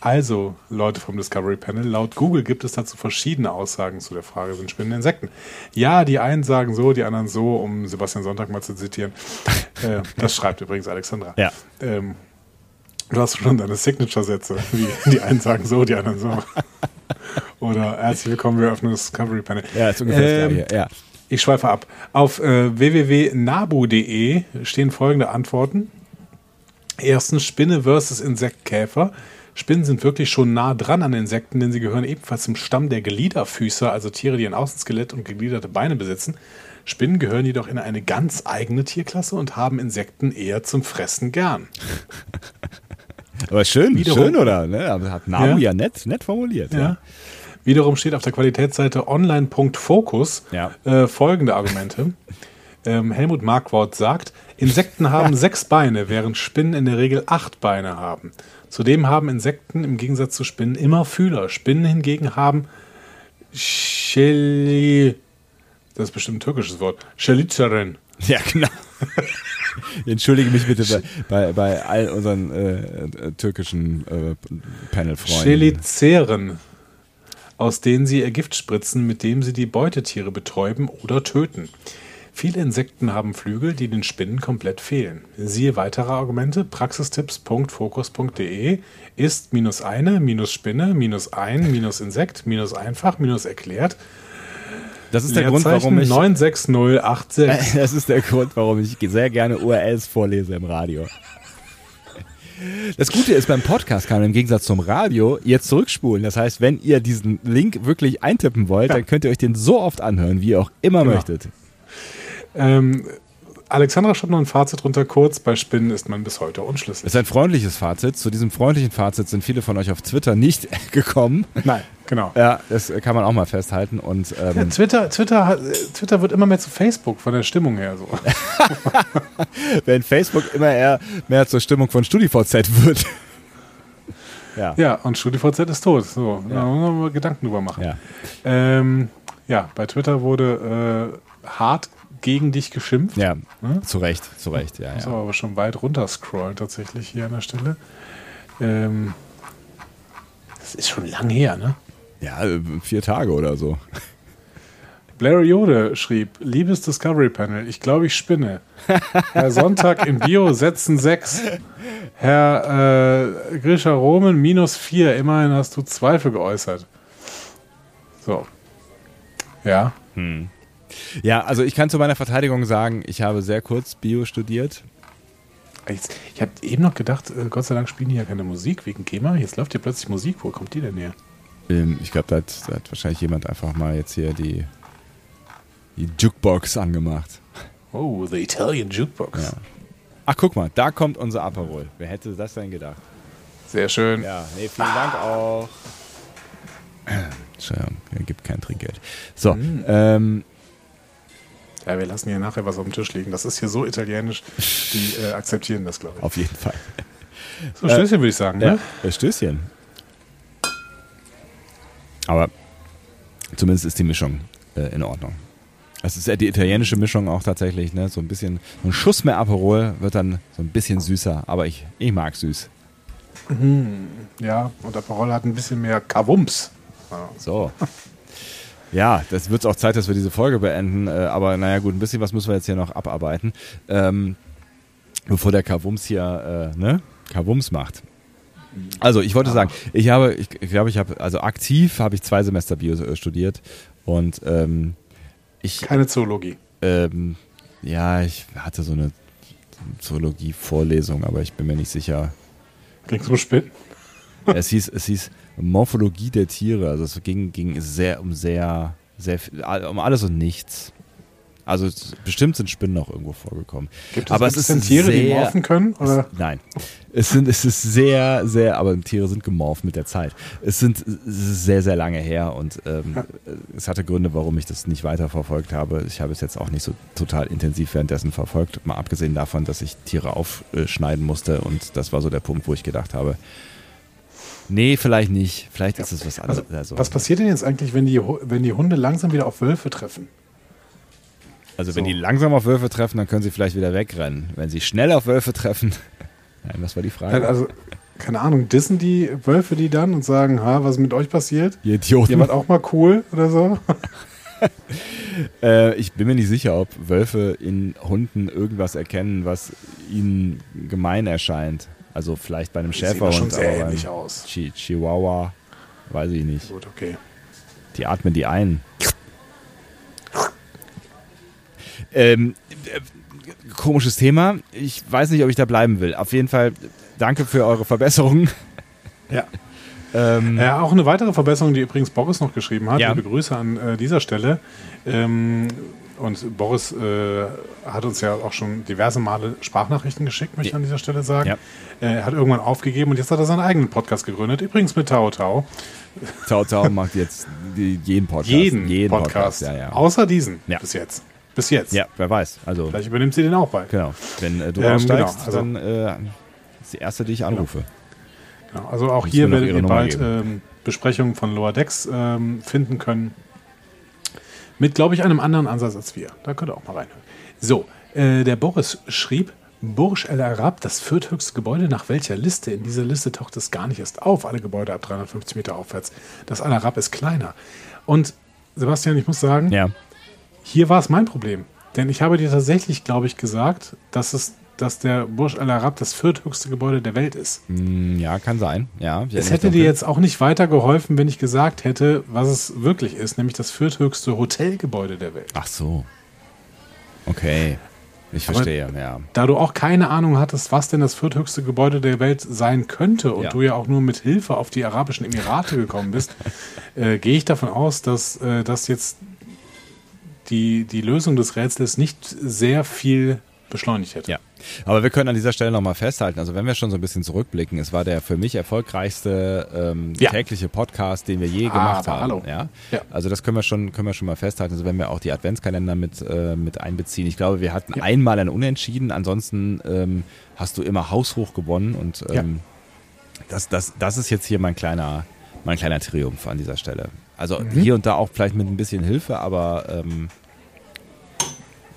Also, Leute vom Discovery Panel, laut Google gibt es dazu verschiedene Aussagen zu der Frage, sind Spinnen Insekten? Ja, die einen sagen so, die anderen so, um Sebastian Sonntag mal zu zitieren. äh, das schreibt übrigens Alexandra. Ja. Ähm, du hast schon deine Signature-Sätze, wie die einen sagen so, die anderen so. Oder herzlich willkommen, wir öffnen das Discovery Panel. Ja, ist ungefähr ähm, das ja. Ich schweife ab. Auf äh, www.nabu.de stehen folgende Antworten. Erstens Spinne versus Insektkäfer. Spinnen sind wirklich schon nah dran an Insekten, denn sie gehören ebenfalls zum Stamm der Gliederfüßer, also Tiere, die ein Außenskelett und gegliederte Beine besitzen. Spinnen gehören jedoch in eine ganz eigene Tierklasse und haben Insekten eher zum Fressen gern. Aber schön, Wiederum, schön, oder? Ne? Hat Nabu ja, ja nett, nett formuliert. Ja. ja. Wiederum steht auf der Qualitätsseite online.focus ja. äh, folgende Argumente. ähm, Helmut Markwort sagt, Insekten haben sechs Beine, während Spinnen in der Regel acht Beine haben. Zudem haben Insekten im Gegensatz zu Spinnen immer Fühler. Spinnen hingegen haben Scheli. Das ist bestimmt ein türkisches Wort. Schelizeren. Ja, genau. Entschuldige mich bitte bei, bei, bei all unseren äh, äh, türkischen äh, Panel-Freunden. Chelizeren, aus denen sie ihr Gift spritzen, mit dem sie die Beutetiere betäuben oder töten. Viele Insekten haben Flügel, die den Spinnen komplett fehlen. Siehe weitere Argumente praxistipps.fokus.de ist minus eine, minus Spinne, minus ein, minus Insekt, minus einfach, minus erklärt. Das ist der Grund, warum ich 96086. Das ist der Grund, warum ich sehr gerne URLs vorlese im Radio. Das Gute ist beim Podcast kann man im Gegensatz zum Radio jetzt zurückspulen. Das heißt, wenn ihr diesen Link wirklich eintippen wollt, ja. dann könnt ihr euch den so oft anhören, wie ihr auch immer genau. möchtet. Ähm, Alexandra schreibt noch ein Fazit runter kurz. Bei Spinnen ist man bis heute unschlüssig. Das ist ein freundliches Fazit. Zu diesem freundlichen Fazit sind viele von euch auf Twitter nicht gekommen. Nein, genau. Ja, das kann man auch mal festhalten. Und, ähm ja, Twitter, Twitter, Twitter wird immer mehr zu Facebook von der Stimmung her so. Wenn Facebook immer eher mehr zur Stimmung von StudiVZ wird. ja. ja, und StudiVZ ist tot. So, ja. da man mal Gedanken drüber machen. Ja, ähm, ja bei Twitter wurde äh, hart gegen dich geschimpft. Ja, hm? zu Recht, zu Recht, ja. Muss ja. aber schon weit runter scrollen tatsächlich hier an der Stelle. Ähm, das ist schon lang her, ne? Ja, vier Tage oder so. Blair Jode schrieb, liebes Discovery Panel, ich glaube, ich spinne. Herr Sonntag im Bio setzen sechs. Herr äh, Grisha Roman minus vier. Immerhin hast du Zweifel geäußert. So. Ja. Hm. Ja, also ich kann zu meiner Verteidigung sagen, ich habe sehr kurz Bio studiert. Ich habe eben noch gedacht, äh, Gott sei Dank spielen die ja keine Musik wegen GEMA. Jetzt läuft hier plötzlich Musik. Wo kommt die denn her? Ähm, ich glaube, da, da, hat wahrscheinlich jemand einfach mal jetzt hier die, die Jukebox angemacht. Oh, the Italian Jukebox. Ja. Ach, guck mal, da kommt unser Aperol. Wer hätte das denn gedacht? Sehr schön. Ja, nee, vielen ah. Dank auch. Entschuldigung, er gibt kein Trinkgeld. So, mm. ähm, ja, wir lassen hier nachher was auf dem Tisch liegen. Das ist hier so italienisch, die äh, akzeptieren das, glaube ich. Auf jeden Fall. So, Stößchen äh, würde ich sagen, ja, ne? Stößchen. Aber zumindest ist die Mischung äh, in Ordnung. Es ist ja die italienische Mischung auch tatsächlich, ne? So ein bisschen, ein Schuss mehr Aperol wird dann so ein bisschen süßer, aber ich, ich mag süß. Mhm, ja, und Aperol hat ein bisschen mehr Kavums. Ja. So. Ja, das wird auch Zeit, dass wir diese Folge beenden. Äh, aber naja, gut, ein bisschen was müssen wir jetzt hier noch abarbeiten. Ähm, bevor der Kavums hier, äh, ne? Kavums macht. Also, ich wollte sagen, ich habe, ich, ich glaube, ich habe, also aktiv habe ich zwei Semester Bio äh, studiert und ähm, ich. Keine Zoologie. Ähm, ja, ich hatte so eine Zoologie-Vorlesung, aber ich bin mir nicht sicher. Ging so spät? es hieß, es hieß Morphologie der Tiere. Also es ging, ging sehr um sehr, sehr um alles und nichts. Also bestimmt sind Spinnen auch irgendwo vorgekommen. Gibt es, aber es ist Tiere, sehr, die morphen können? Oder? Es, nein. Es, sind, es ist sehr, sehr, aber Tiere sind gemorpht mit der Zeit. Es sind es sehr, sehr lange her und ähm, ja. es hatte Gründe, warum ich das nicht weiterverfolgt habe. Ich habe es jetzt auch nicht so total intensiv währenddessen verfolgt, mal abgesehen davon, dass ich Tiere aufschneiden musste und das war so der Punkt, wo ich gedacht habe, Nee, vielleicht nicht. Vielleicht ja. ist es was anderes. Also, also, was passiert denn jetzt eigentlich, wenn die, wenn die Hunde langsam wieder auf Wölfe treffen? Also, so. wenn die langsam auf Wölfe treffen, dann können sie vielleicht wieder wegrennen. Wenn sie schnell auf Wölfe treffen. Nein, was war die Frage? Also, keine Ahnung, dissen die Wölfe die dann und sagen, ha, was ist mit euch passiert? Ihr Idioten. Ihr wart auch mal cool oder so? äh, ich bin mir nicht sicher, ob Wölfe in Hunden irgendwas erkennen, was ihnen gemein erscheint. Also vielleicht bei einem Schäferhund. Sieht schon sehr ähnlich aus. Chi Chihuahua, weiß ich nicht. Gut, okay. Die atmen die ein. Ähm, äh, komisches Thema. Ich weiß nicht, ob ich da bleiben will. Auf jeden Fall danke für eure Verbesserungen. Ja. Ähm, ja, auch eine weitere Verbesserung, die übrigens Boris noch geschrieben hat. Ja. Liebe Grüße an äh, dieser Stelle. Ähm, und Boris äh, hat uns ja auch schon diverse Male Sprachnachrichten geschickt, möchte ich an dieser Stelle sagen. Ja. Er hat irgendwann aufgegeben und jetzt hat er seinen eigenen Podcast gegründet, übrigens mit Tao Tao. Tao Tao macht jetzt jeden Podcast. Jeden, jeden Podcast. Podcast. Ja, ja. Außer diesen bis jetzt. Bis jetzt. Ja, wer weiß. Also, Vielleicht übernimmt sie den auch bald. Genau. Wenn äh, du ähm, aussteigst, genau. also, dann äh, ist die erste, die ich anrufe. Genau. genau. Also auch hier werdet ihr bald ähm, Besprechungen von Lower Decks ähm, finden können. Mit, glaube ich, einem anderen Ansatz als wir. Da könnt ihr auch mal reinhören. So, äh, der Boris schrieb, Burj El Arab, das vierthöchste Gebäude, nach welcher Liste? In dieser Liste taucht es gar nicht erst auf, alle Gebäude ab 350 Meter aufwärts. Das Al Arab ist kleiner. Und Sebastian, ich muss sagen, ja. hier war es mein Problem. Denn ich habe dir tatsächlich, glaube ich, gesagt, dass es dass der Burj Al Arab das vierthöchste Gebäude der Welt ist. Mm, ja, kann sein. Ja, es hätte dir jetzt auch nicht weitergeholfen, wenn ich gesagt hätte, was es wirklich ist, nämlich das vierthöchste Hotelgebäude der Welt. Ach so. Okay. Ich verstehe, Aber ja. Da du auch keine Ahnung hattest, was denn das vierthöchste Gebäude der Welt sein könnte und ja. du ja auch nur mit Hilfe auf die Arabischen Emirate gekommen bist, äh, gehe ich davon aus, dass äh, das jetzt die, die Lösung des Rätsels nicht sehr viel beschleunigt hätte. Ja. Aber wir können an dieser Stelle nochmal festhalten, also wenn wir schon so ein bisschen zurückblicken, es war der für mich erfolgreichste ähm, ja. tägliche Podcast, den wir je ah, gemacht haben. Hallo. Ja? ja? Also das können wir schon, können wir schon mal festhalten. Also wenn wir auch die Adventskalender mit, äh, mit einbeziehen. Ich glaube, wir hatten ja. einmal ein Unentschieden, ansonsten ähm, hast du immer haushoch gewonnen und ähm, das, das, das ist jetzt hier mein kleiner, mein kleiner Triumph an dieser Stelle. Also mhm. hier und da auch vielleicht mit ein bisschen Hilfe, aber ähm,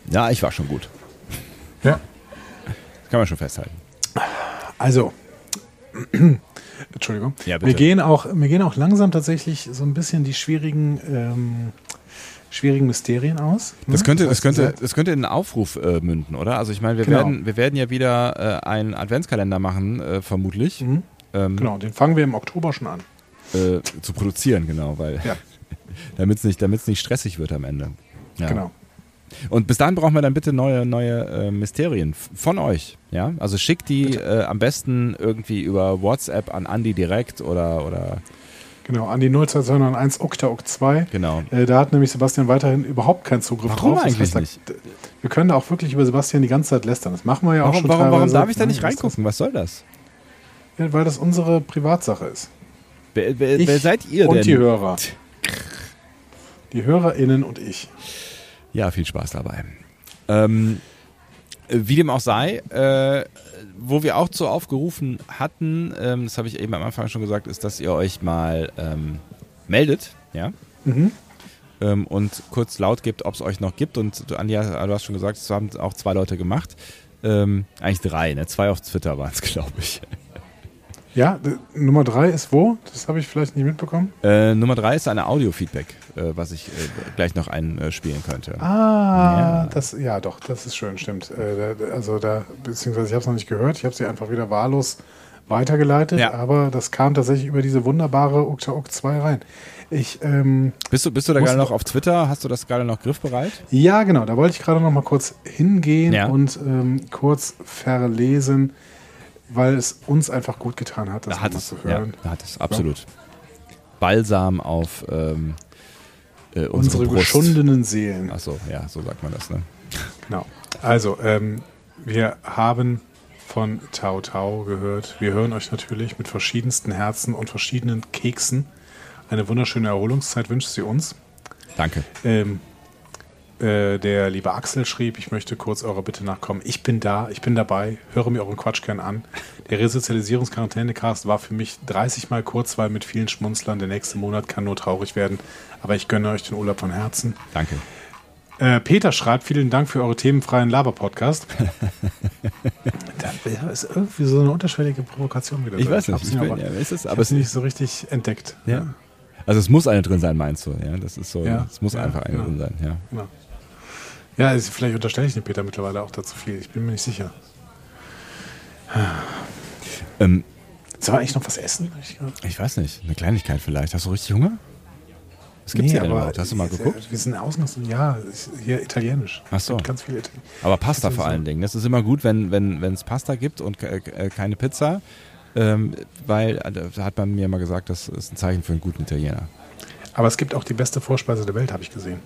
ja, ich war schon gut. Ja. Das kann man schon festhalten. Also, Entschuldigung. Ja, wir, gehen auch, wir gehen auch langsam tatsächlich so ein bisschen die schwierigen, ähm, schwierigen Mysterien aus. Das hm? könnte, das könnte, das könnte in einen Aufruf äh, münden, oder? Also ich meine, wir, genau. werden, wir werden ja wieder äh, einen Adventskalender machen, äh, vermutlich. Mhm. Ähm, genau, den fangen wir im Oktober schon an. Äh, zu produzieren, genau, weil ja. damit es nicht, nicht stressig wird am Ende. Ja. Genau. Und bis dahin brauchen wir dann bitte neue, neue äh, Mysterien von euch. Ja? Also schickt die äh, am besten irgendwie über WhatsApp an Andy direkt oder. oder Genau, an die 02201 Okta 2. Genau. Äh, da hat nämlich Sebastian weiterhin überhaupt keinen Zugriff warum drauf. eigentlich nicht? wir können da auch wirklich über Sebastian die ganze Zeit lästern. Das machen wir ja warum, auch schon warum, warum darf ich da nicht reingucken? Was soll das? Ja, weil das unsere Privatsache ist. Wer, wer, wer seid ihr und denn? Und die Hörer. Die HörerInnen und ich. Ja, viel Spaß dabei. Ähm, wie dem auch sei, äh, wo wir auch zu aufgerufen hatten, ähm, das habe ich eben am Anfang schon gesagt, ist, dass ihr euch mal ähm, meldet, ja. Mhm. Ähm, und kurz laut gibt, ob es euch noch gibt. Und du, Anja, du hast schon gesagt, es haben auch zwei Leute gemacht. Ähm, eigentlich drei, ne? Zwei auf Twitter waren es, glaube ich. Ja, Nummer drei ist wo? Das habe ich vielleicht nicht mitbekommen. Äh, Nummer drei ist eine Audio-Feedback, äh, was ich äh, gleich noch einspielen könnte. Ah, ja. das, ja, doch, das ist schön, stimmt. Äh, da, also da, beziehungsweise ich habe es noch nicht gehört, ich habe sie einfach wieder wahllos weitergeleitet, ja. aber das kam tatsächlich über diese wunderbare Ukta Uk 2 rein. Ich, ähm, bist, du, bist du da gerade noch auf Twitter? Hast du das gerade noch griffbereit? Ja, genau. Da wollte ich gerade noch mal kurz hingehen ja. und ähm, kurz verlesen, weil es uns einfach gut getan hat, das da hat es, zu hören. Ja, hat es, absolut. Ja. Balsam auf ähm, äh, unsere, unsere geschundenen Seelen. Achso, ja, so sagt man das, ne? Genau. Also, ähm, wir haben von Tau Tau gehört. Wir hören euch natürlich mit verschiedensten Herzen und verschiedenen Keksen. Eine wunderschöne Erholungszeit wünscht sie uns. Danke. Ähm, äh, der liebe Axel schrieb, ich möchte kurz eurer Bitte nachkommen. Ich bin da, ich bin dabei, höre mir euren Quatsch gern an. Der Resozialisierungsquarantäne-Cast war für mich 30 Mal Kurzweil mit vielen Schmunzlern. Der nächste Monat kann nur traurig werden, aber ich gönne euch den Urlaub von Herzen. Danke. Äh, Peter schreibt, vielen Dank für eure themenfreien Laber-Podcast. da ist irgendwie so eine unterschwellige Provokation wieder Ich weiß nicht, ich, ich aber, ja, ist es, aber es nicht so richtig entdeckt. Ja. ja. Also es muss eine drin sein, meinst du? Ja, das ist so. Es muss einfach eine genau. drin sein. Ja. Ja, also vielleicht unterstelle ich dem Peter mittlerweile auch dazu viel. Ich bin mir nicht sicher. Ähm, Sollen wir eigentlich noch was essen? Ich weiß nicht. Eine Kleinigkeit vielleicht. Hast du richtig Hunger? Was gibt's nee, hier denn überhaupt? Hast du mal geguckt? Wir sind ausnahms ja, hier italienisch. Ach so. Ganz viel Italienisch. Aber Pasta vor allen Dingen. Das ist immer gut, wenn wenn wenn, es Pasta gibt und äh, keine Pizza, ähm, weil äh, da hat man mir mal gesagt, das ist ein Zeichen für einen guten Italiener. Aber es gibt auch die beste Vorspeise der Welt, habe ich gesehen.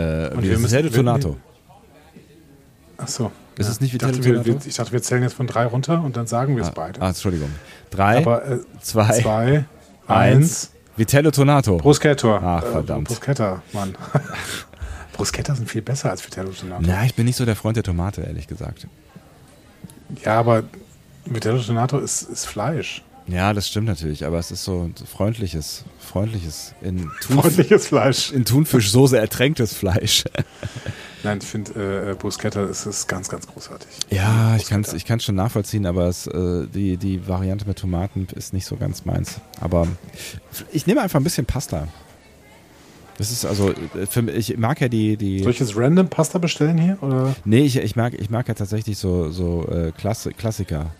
Äh, und wir Vitello Tonato. Ach so. Ist ja. es nicht Vitello Tonato? Wir, ich dachte, wir zählen jetzt von drei runter und dann sagen wir es ah, beide. Ah, Entschuldigung. Drei, Aber, äh, zwei, zwei, eins. Vitello Tonato. Bruschetto. Ach, verdammt. Äh, Bruschetta, Mann. Bruschetta sind viel besser als Vitello Tonato. Na, ich bin nicht so der Freund der Tomate, ehrlich gesagt. Ja, aber Vitello Tonato ist, ist Fleisch. Ja, das stimmt natürlich, aber es ist so freundliches, freundliches, in Thunf freundliches Fleisch. In Thunfischsoße ertränktes Fleisch. Nein, ich finde, äh, Bruschetta ist, ist ganz, ganz großartig. Ja, ich kann es ich kann's schon nachvollziehen, aber es, äh, die, die Variante mit Tomaten ist nicht so ganz meins. Aber ich nehme einfach ein bisschen Pasta. Das ist also, äh, für, ich mag ja die. die Soll ich jetzt random Pasta bestellen hier? Oder? Nee, ich, ich, mag, ich mag ja tatsächlich so, so äh, Klasse, Klassiker.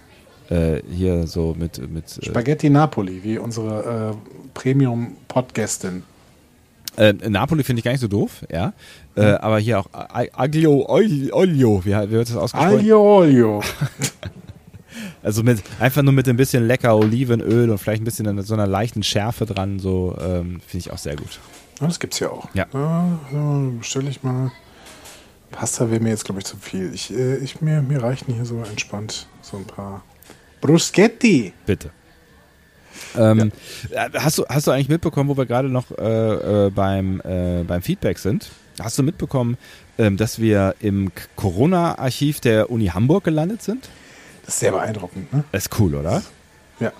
Äh, hier so mit. mit äh Spaghetti Napoli, wie unsere äh, Premium-Podgästin. Äh, Napoli finde ich gar nicht so doof, ja. Äh, mhm. aber hier auch Aglio Olio, wie, wie wird das ausgesprochen? Aglio Olio. also mit, einfach nur mit ein bisschen lecker Olivenöl und vielleicht ein bisschen so einer leichten Schärfe dran, so ähm, finde ich auch sehr gut. Das gibt es ja auch. Ja. ja Bestelle ich mal. Pasta wäre mir jetzt, glaube ich, zu viel. Ich, äh, ich, mir, mir reichen hier so entspannt so ein paar Bruschetti. Bitte. Ähm, ja. Äh, hast, du, hast du eigentlich mitbekommen, wo wir gerade noch äh, äh, beim, äh, beim Feedback sind? Hast du mitbekommen, ähm, dass wir im Corona-Archiv der Uni Hamburg gelandet sind? Das ist sehr beeindruckend, ne? Das ist cool, oder? Ja.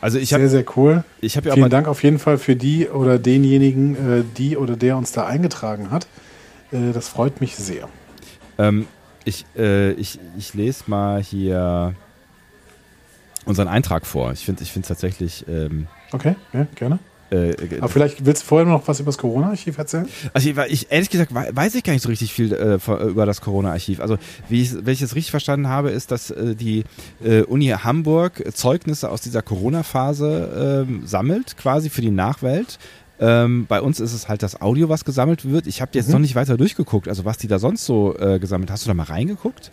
Also ich sehr, hab, sehr cool. Ich ja Vielen Dank auf jeden Fall für die oder denjenigen, äh, die oder der uns da eingetragen hat. Äh, das freut mich sehr. Ähm, ich, ich, ich lese mal hier unseren Eintrag vor. Ich finde es tatsächlich. Ähm, okay, ja, gerne. Äh, äh, Aber vielleicht willst du vorher noch was über das Corona-Archiv erzählen? Also ich, ich, ehrlich gesagt weiß ich gar nicht so richtig viel äh, über das Corona-Archiv. Also wie ich, wenn ich es richtig verstanden habe, ist, dass äh, die äh, Uni Hamburg Zeugnisse aus dieser Corona-Phase ähm, sammelt, quasi für die Nachwelt. Ähm, bei uns ist es halt das Audio, was gesammelt wird. Ich habe jetzt mhm. noch nicht weiter durchgeguckt, also was die da sonst so äh, gesammelt. Hast du da mal reingeguckt?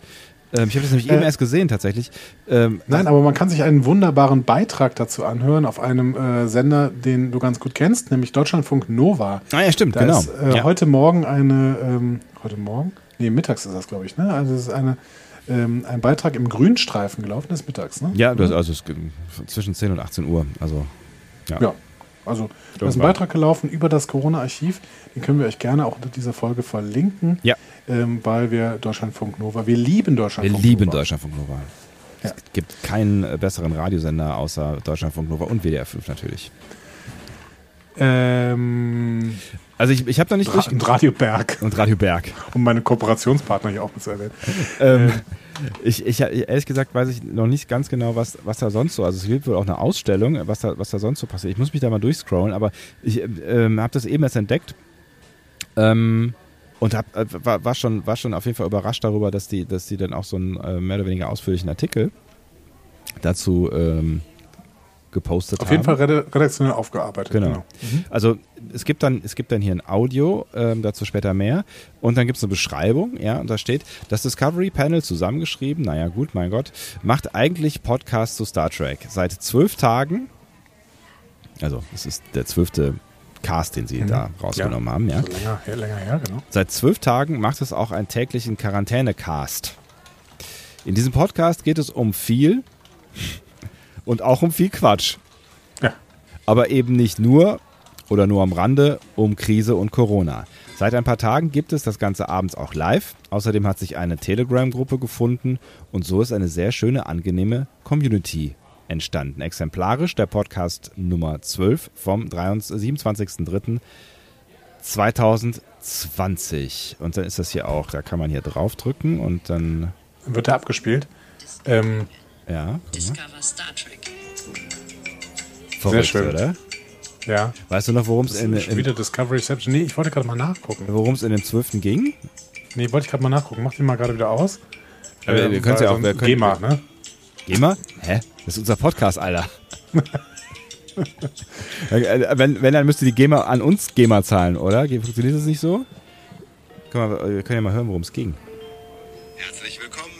Ähm, ich habe das nämlich äh, eben erst gesehen tatsächlich. Ähm, nein, aber man kann sich einen wunderbaren Beitrag dazu anhören auf einem äh, Sender, den du ganz gut kennst, nämlich Deutschlandfunk Nova. Ah ja, stimmt, da genau. Ist, äh, ja. Heute Morgen eine, ähm, heute Morgen? Nee, mittags ist das, glaube ich, ne? Also es ist eine ähm, ein Beitrag im Grünstreifen gelaufen ist mittags, ne? Ja, das, also es, zwischen 10 und 18 Uhr. Also, ja. ja. Also, da ist ein Beitrag gelaufen über das Corona-Archiv. Den können wir euch gerne auch unter dieser Folge verlinken. Ja. Ähm, weil wir Deutschlandfunk Nova, wir lieben Deutschlandfunk Nova. Wir lieben Deutschlandfunk Nova. Ja. Es gibt keinen äh, besseren Radiosender außer Deutschlandfunk Nova und WDR 5 natürlich. Ähm, also ich, ich habe da nicht Ra Und Radio Berg. Und Radio Berg. Um meine Kooperationspartner hier auch mit zu erwähnen. ähm, ich, ich, ehrlich gesagt weiß ich noch nicht ganz genau, was, was da sonst so, also es gibt wohl auch eine Ausstellung, was da, was da sonst so passiert. Ich muss mich da mal durchscrollen, aber ich ähm, habe das eben erst entdeckt ähm, und hab, äh, war, war, schon, war schon auf jeden Fall überrascht darüber, dass die, dass die dann auch so einen äh, mehr oder weniger ausführlichen Artikel dazu ähm, gepostet Auf haben. jeden Fall redaktionell aufgearbeitet. Genau. genau. Mhm. Also es gibt dann, es gibt dann hier ein Audio, ähm, dazu später mehr. Und dann gibt es eine Beschreibung, ja, und da steht, das Discovery Panel zusammengeschrieben, naja gut, mein Gott, macht eigentlich Podcasts zu Star Trek. Seit zwölf Tagen, also es ist der zwölfte Cast, den sie mhm. da rausgenommen ja. haben, ja. Länger, her, länger her, genau. Seit zwölf Tagen macht es auch einen täglichen Quarantäne-Cast. In diesem Podcast geht es um viel, und auch um viel Quatsch. Ja. Aber eben nicht nur oder nur am Rande um Krise und Corona. Seit ein paar Tagen gibt es das Ganze abends auch live. Außerdem hat sich eine Telegram-Gruppe gefunden und so ist eine sehr schöne, angenehme Community entstanden. Exemplarisch der Podcast Nummer 12 vom 27.03.2020. Und dann ist das hier auch, da kann man hier draufdrücken und dann. Wird er abgespielt. Ähm, ja. Discover Star Trek. Verrückt, Sehr schön. oder? Ja. Weißt du noch, worum es in, in wieder Discovery Exception? Nee, ich wollte gerade mal nachgucken. Worum es in dem 12. ging? Nee, wollte ich gerade mal nachgucken. Mach den mal gerade wieder aus. Aber ähm, wir können ja auch. Wir können, GEMA, ne? GEMA? Hä? Das ist unser Podcast, Alter. wenn, wenn, dann müsste die GEMA an uns GEMA zahlen, oder? Funktioniert das nicht so? wir können ja mal hören, worum es ging. Herzlich willkommen.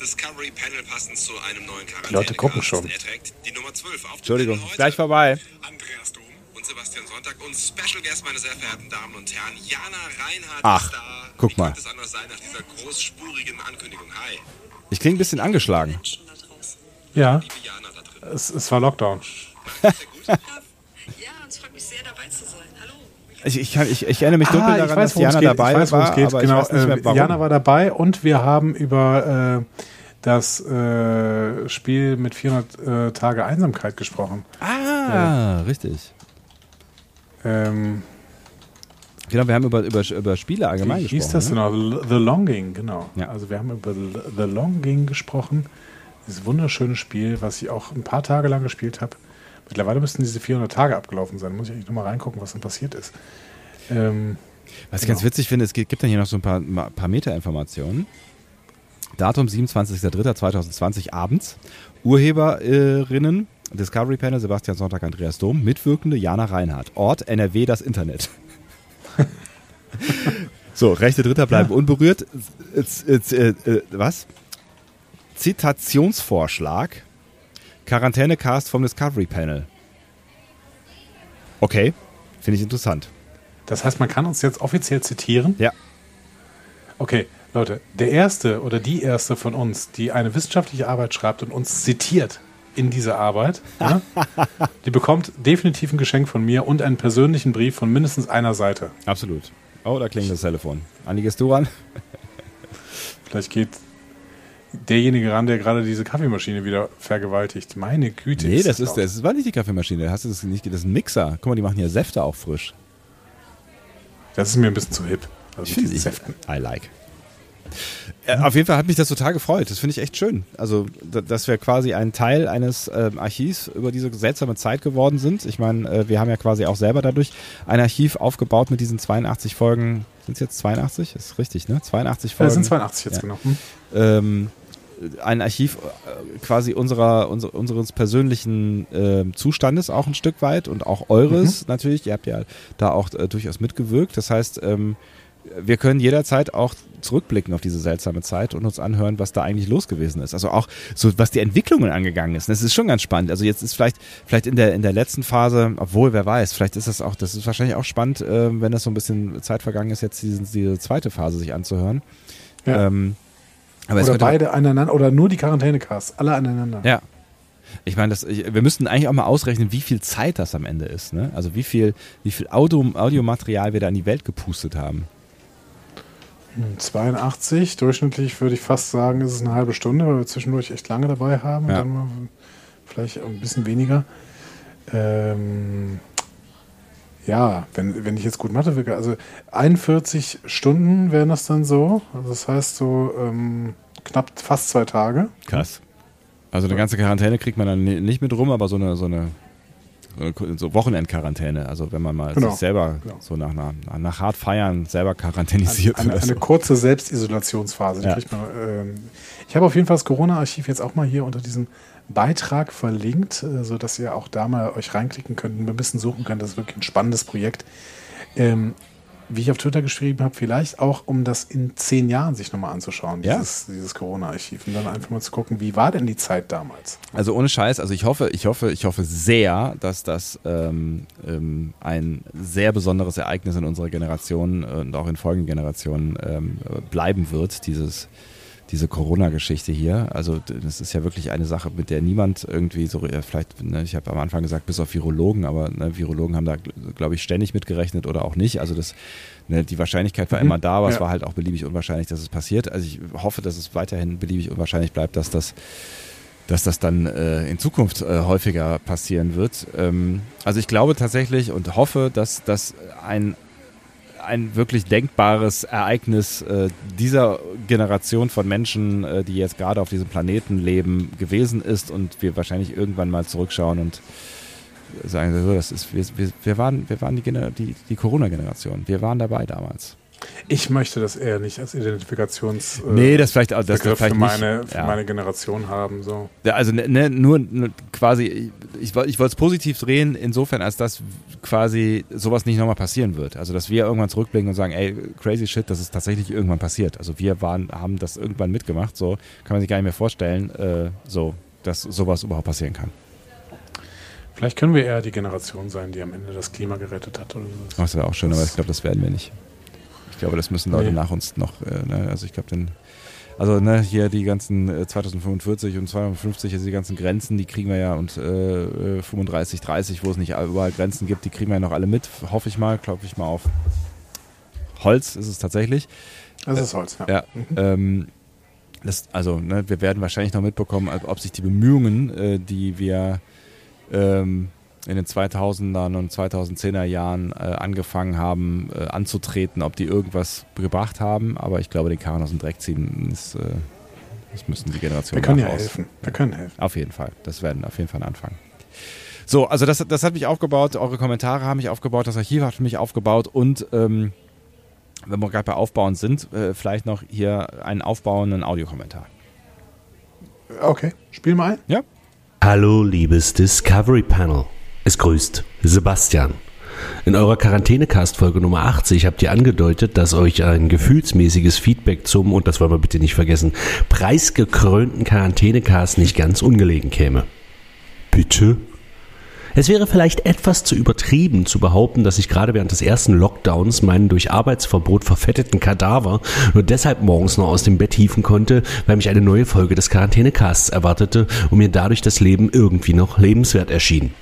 Discovery Panel passend zu einem neuen Charakter. Die Leute gucken schon. Er trägt die Nummer 12 auf Entschuldigung, gleich vorbei. Andreas Dom und Sebastian Sonntag und Special Guest, meine sehr verehrten Damen und Herren, Jana Reinhardt Ach, ist da. guck Wie mal. es anders sein nach dieser großspurigen Ankündigung? Hi. Ich klinge ein bisschen angeschlagen. Ja. Es, es war Lockdown. Sehr gut. Ja, und es freut mich sehr, dabei zu sein. Ich, ich, kann, ich, ich erinnere mich dunkel Ah, daran, ich weiß, dass Jana geht. dabei ich weiß, war, es geht. genau. ich weiß nicht mehr, äh, warum. Jana war dabei und wir haben über äh, das äh, Spiel mit 400 äh, Tage Einsamkeit gesprochen. ah, richtig. Ähm, Genau, wir haben über, über, über Spiele allgemein wie gesprochen. hieß das ne? denn noch? The Longing, genau. Ja. Also wir haben über The Longing gesprochen. Dieses wunderschöne Spiel, was ich auch ein paar Tage lang gespielt habe. Mittlerweile müssten diese 400 Tage abgelaufen sein. Muss ich eigentlich nochmal reingucken, was dann passiert ist. Ähm, Was ich Genau. ganz witzig finde, es gibt dann hier noch so ein paar, paar Meta-Informationen. Datum 27.03.2020 abends. Urheberinnen Discovery Panel, Sebastian Sonntag, Andreas Dom. Mitwirkende Jana Reinhardt. Ort NRW, das Internet. so, Rechte Dritter bleiben unberührt. Äh, äh, äh, was? Zitationsvorschlag. Quarantänecast vom Discovery Panel. Okay, finde ich interessant. das heißt, man kann uns jetzt offiziell zitieren. Ja. Okay, Leute, der erste oder die erste von uns, die eine wissenschaftliche Arbeit schreibt und uns zitiert in dieser Arbeit, ja, die bekommt definitiv ein Geschenk von mir und einen persönlichen Brief von mindestens einer Seite. Absolut. Oh, da klingelt das Telefon. Andi, gehst du ran? Vielleicht geht derjenige ran, der gerade diese Kaffeemaschine wieder vergewaltigt. Meine Güte. Nee, das ist, laut. das war nicht die Kaffeemaschine. Hast du das nicht? Das ist ein Mixer. Guck mal, die machen hier Säfte auch frisch. Das ist mir ein bisschen zu hip. Also Ich finde. Säften. I like. Äh, auf jeden Fall hat mich das total gefreut. Das finde ich echt schön. Also, da- dass wir quasi ein Teil eines ähm, Archivs über diese seltsame Zeit geworden sind. Ich meine, äh, wir haben ja quasi auch selber dadurch ein Archiv aufgebaut mit diesen 82 Folgen. Sind es jetzt 82? ist richtig, ne? 82 Ja, Folgen. das sind 82 jetzt Ja. genau. Hm? ähm, ein Archiv äh, quasi unserer, unser, unseres persönlichen ähm, Zustandes auch ein Stück weit und auch eures natürlich. Ihr habt ja da auch äh, durchaus mitgewirkt. Das heißt, ähm, wir können jederzeit auch zurückblicken auf diese seltsame Zeit und uns anhören, was da eigentlich los gewesen ist. Also auch so, was die Entwicklungen angegangen ist. Das ist schon ganz spannend. Also jetzt ist vielleicht, vielleicht in der, in der letzten Phase, obwohl, wer weiß, vielleicht ist das auch, das ist wahrscheinlich auch spannend, ähm, wenn das so ein bisschen Zeit vergangen ist, jetzt diese, diese zweite Phase sich anzuhören. Ja. Ähm, aber Oder beide aneinander oder nur die Quarantänecasts, alle aneinander. ja. Ich meine, das, ich, wir müssten eigentlich auch mal ausrechnen, wie viel Zeit das am Ende ist. Ne? Also wie viel, wie viel Audio, Audiomaterial wir da in die Welt gepustet haben. 82, durchschnittlich würde ich fast sagen, ist es eine halbe Stunde, weil wir zwischendurch echt lange dabei haben. Ja. Dann mal vielleicht ein bisschen weniger. Ähm, ja, wenn, wenn ich jetzt gut Mathe will, also 41 Stunden wären das dann so. Also das heißt so ähm, knapp fast zwei Tage. Krass. Also eine ganze Quarantäne kriegt man dann ni- nicht mit rum, aber so eine, so eine, so eine Wochenendquarantäne. Also wenn man mal Genau. sich selber Genau. so nach, nach, nach hart feiern selber quarantänisiert Eine, eine so. kurze Selbstisolationsphase. Ja. man, ähm, ich habe auf jeden Fall das Corona-Archiv jetzt auch mal hier unter diesem Beitrag verlinkt, äh, sodass ihr auch da mal euch reinklicken könnt und ein bisschen suchen könnt. Das ist wirklich ein spannendes Projekt. Ähm, wie ich auf Twitter geschrieben habe, vielleicht auch, um das in zehn Jahren sich nochmal anzuschauen, Ja. dieses, dieses Corona-Archiv. Und dann einfach mal zu gucken, wie war denn die Zeit damals? Also ohne Scheiß, also ich hoffe, ich hoffe, ich hoffe sehr, dass das ähm, ähm, ein sehr besonderes Ereignis in unserer Generation und auch in folgenden Generationen ähm, bleiben wird, dieses diese Corona-Geschichte hier. Also das ist ja wirklich eine Sache, mit der niemand irgendwie so, äh, vielleicht, ne, ich habe am Anfang gesagt, bis auf Virologen, aber ne, Virologen haben da, glaube ich, ständig mitgerechnet oder auch nicht. Also das, ne, die Wahrscheinlichkeit war Mhm. immer da, aber es Ja. war halt auch beliebig unwahrscheinlich, dass es passiert. Also ich hoffe, dass es weiterhin beliebig unwahrscheinlich bleibt, dass das dass das dann äh, in Zukunft äh, häufiger passieren wird. Ähm, also ich glaube tatsächlich und hoffe, dass das ein, ein wirklich denkbares Ereignis äh, dieser Generation von Menschen, äh, die jetzt gerade auf diesem Planeten leben, gewesen ist und wir wahrscheinlich irgendwann mal zurückschauen und sagen, das ist, wir, wir, waren, wir waren die, die, die Corona-Generation. Wir waren dabei damals. Ich möchte das eher nicht als Identifikations... äh, nee, das vielleicht, auch- das Begriff vielleicht für meine, nicht. für ja. meine Generation haben. So. Ja, also ne, ne, nur, nur quasi, ich, ich wollte es positiv drehen, insofern, als dass quasi sowas nicht nochmal passieren wird. Also, dass wir irgendwann zurückblicken und sagen, ey, crazy shit, das ist tatsächlich irgendwann passiert. Also, wir waren, haben das irgendwann mitgemacht, so kann man sich gar nicht mehr vorstellen, äh, so, dass sowas überhaupt passieren kann. Vielleicht können wir eher die Generation sein, die am Ende das Klima gerettet hat oder so. Das wäre auch schön, aber ich glaube, das werden wir nicht. Ich glaube, das müssen Leute Nee. nach uns noch, äh, ne, also ich glaube, dann, also ne, hier die ganzen äh, 2045 und 250, also die ganzen Grenzen, die kriegen wir ja und äh, äh, 35, 30, wo es nicht überall Grenzen gibt, die kriegen wir ja noch alle mit, hoffe ich mal, klopfe ich mal auf. Holz ist es tatsächlich. Das ist Holz, ja. Ja, ähm, das, also ne, wir werden wahrscheinlich noch mitbekommen, ob sich die Bemühungen, äh, die wir ähm, in den 2000er und 2010er Jahren äh, angefangen haben äh, anzutreten, ob die irgendwas gebracht haben. Aber ich glaube, den Karren aus dem Dreck ziehen, ist, äh, das müssen die Generationen Wir können ja helfen. Wir können helfen. Auf jeden Fall. Das werden auf jeden Fall ein Anfang. So, also das, das hat mich aufgebaut, eure Kommentare haben mich aufgebaut, das Archiv hat mich aufgebaut und ähm, wenn wir gerade bei Aufbauen sind, äh, vielleicht noch hier einen aufbauenden Audiokommentar. Okay, spiel mal ein. Ja? Hallo, liebes Discovery Panel. Es grüßt Sebastian. In eurer Quarantänecast-Folge Nummer 80 habt ihr angedeutet, dass euch ein gefühlsmäßiges Feedback zum, und das wollen wir bitte nicht vergessen, preisgekrönten Quarantänecast nicht ganz ungelegen käme. Bitte? Es wäre vielleicht etwas zu übertrieben zu behaupten, dass ich gerade während des ersten Lockdowns meinen durch Arbeitsverbot verfetteten Kadaver nur deshalb morgens noch aus dem Bett hieven konnte, weil mich eine neue Folge des Quarantänecasts erwartete und mir dadurch das Leben irgendwie noch lebenswert erschien.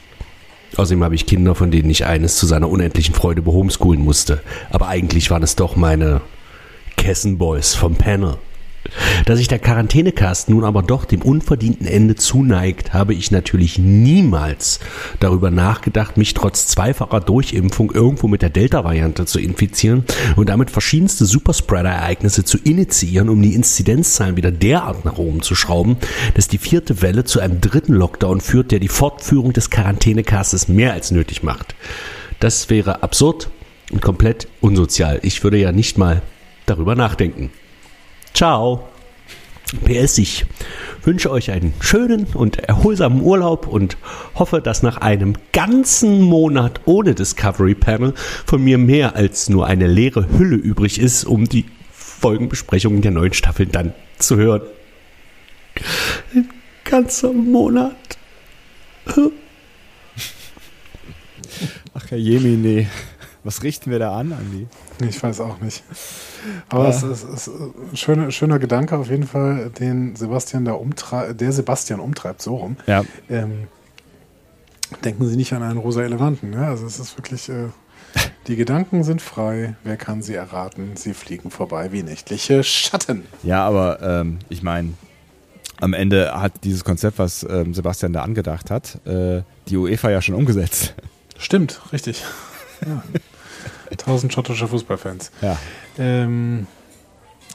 Außerdem habe ich Kinder, von denen ich eines zu seiner unendlichen Freude behomeschoolen musste. Aber eigentlich waren es doch meine Kessenboys vom Panel. Da sich der Quarantänecast nun aber doch dem unverdienten Ende zuneigt, habe ich natürlich niemals darüber nachgedacht, mich trotz zweifacher Durchimpfung irgendwo mit der Delta-Variante zu infizieren und damit verschiedenste Superspreader-Ereignisse zu initiieren, um die Inzidenzzahlen wieder derart nach oben zu schrauben, dass die vierte Welle zu einem dritten Lockdown führt, der die Fortführung des Quarantänecastes mehr als nötig macht. Das wäre absurd und komplett unsozial. Ich würde ja nicht mal darüber nachdenken. Ciao. PS, ich wünsche euch einen schönen und erholsamen Urlaub und hoffe, dass nach einem ganzen Monat ohne Discovery Panel von mir mehr als nur eine leere Hülle übrig ist, um die Folgenbesprechungen der neuen Staffeln dann zu hören. Ein ganzer Monat. Ach, Herr Jemine. Was richten wir da an, Andi? Ich weiß auch nicht. Aber es ist, es ist ein schöner, schöner Gedanke auf jeden Fall, den Sebastian da umtreibt, der Sebastian umtreibt, so rum. Ja. Ähm, denken Sie nicht an einen rosa Elefanten. Ja? Also es ist wirklich, äh, die Gedanken sind frei. Wer kann sie erraten? Sie fliegen vorbei wie nächtliche Schatten. Ja, aber ähm, ich meine, am Ende hat dieses Konzept, was ähm, Sebastian da angedacht hat, äh, die UEFA ja schon umgesetzt. Stimmt, richtig. Ja. Tausend schottische Fußballfans. Ja. Ähm,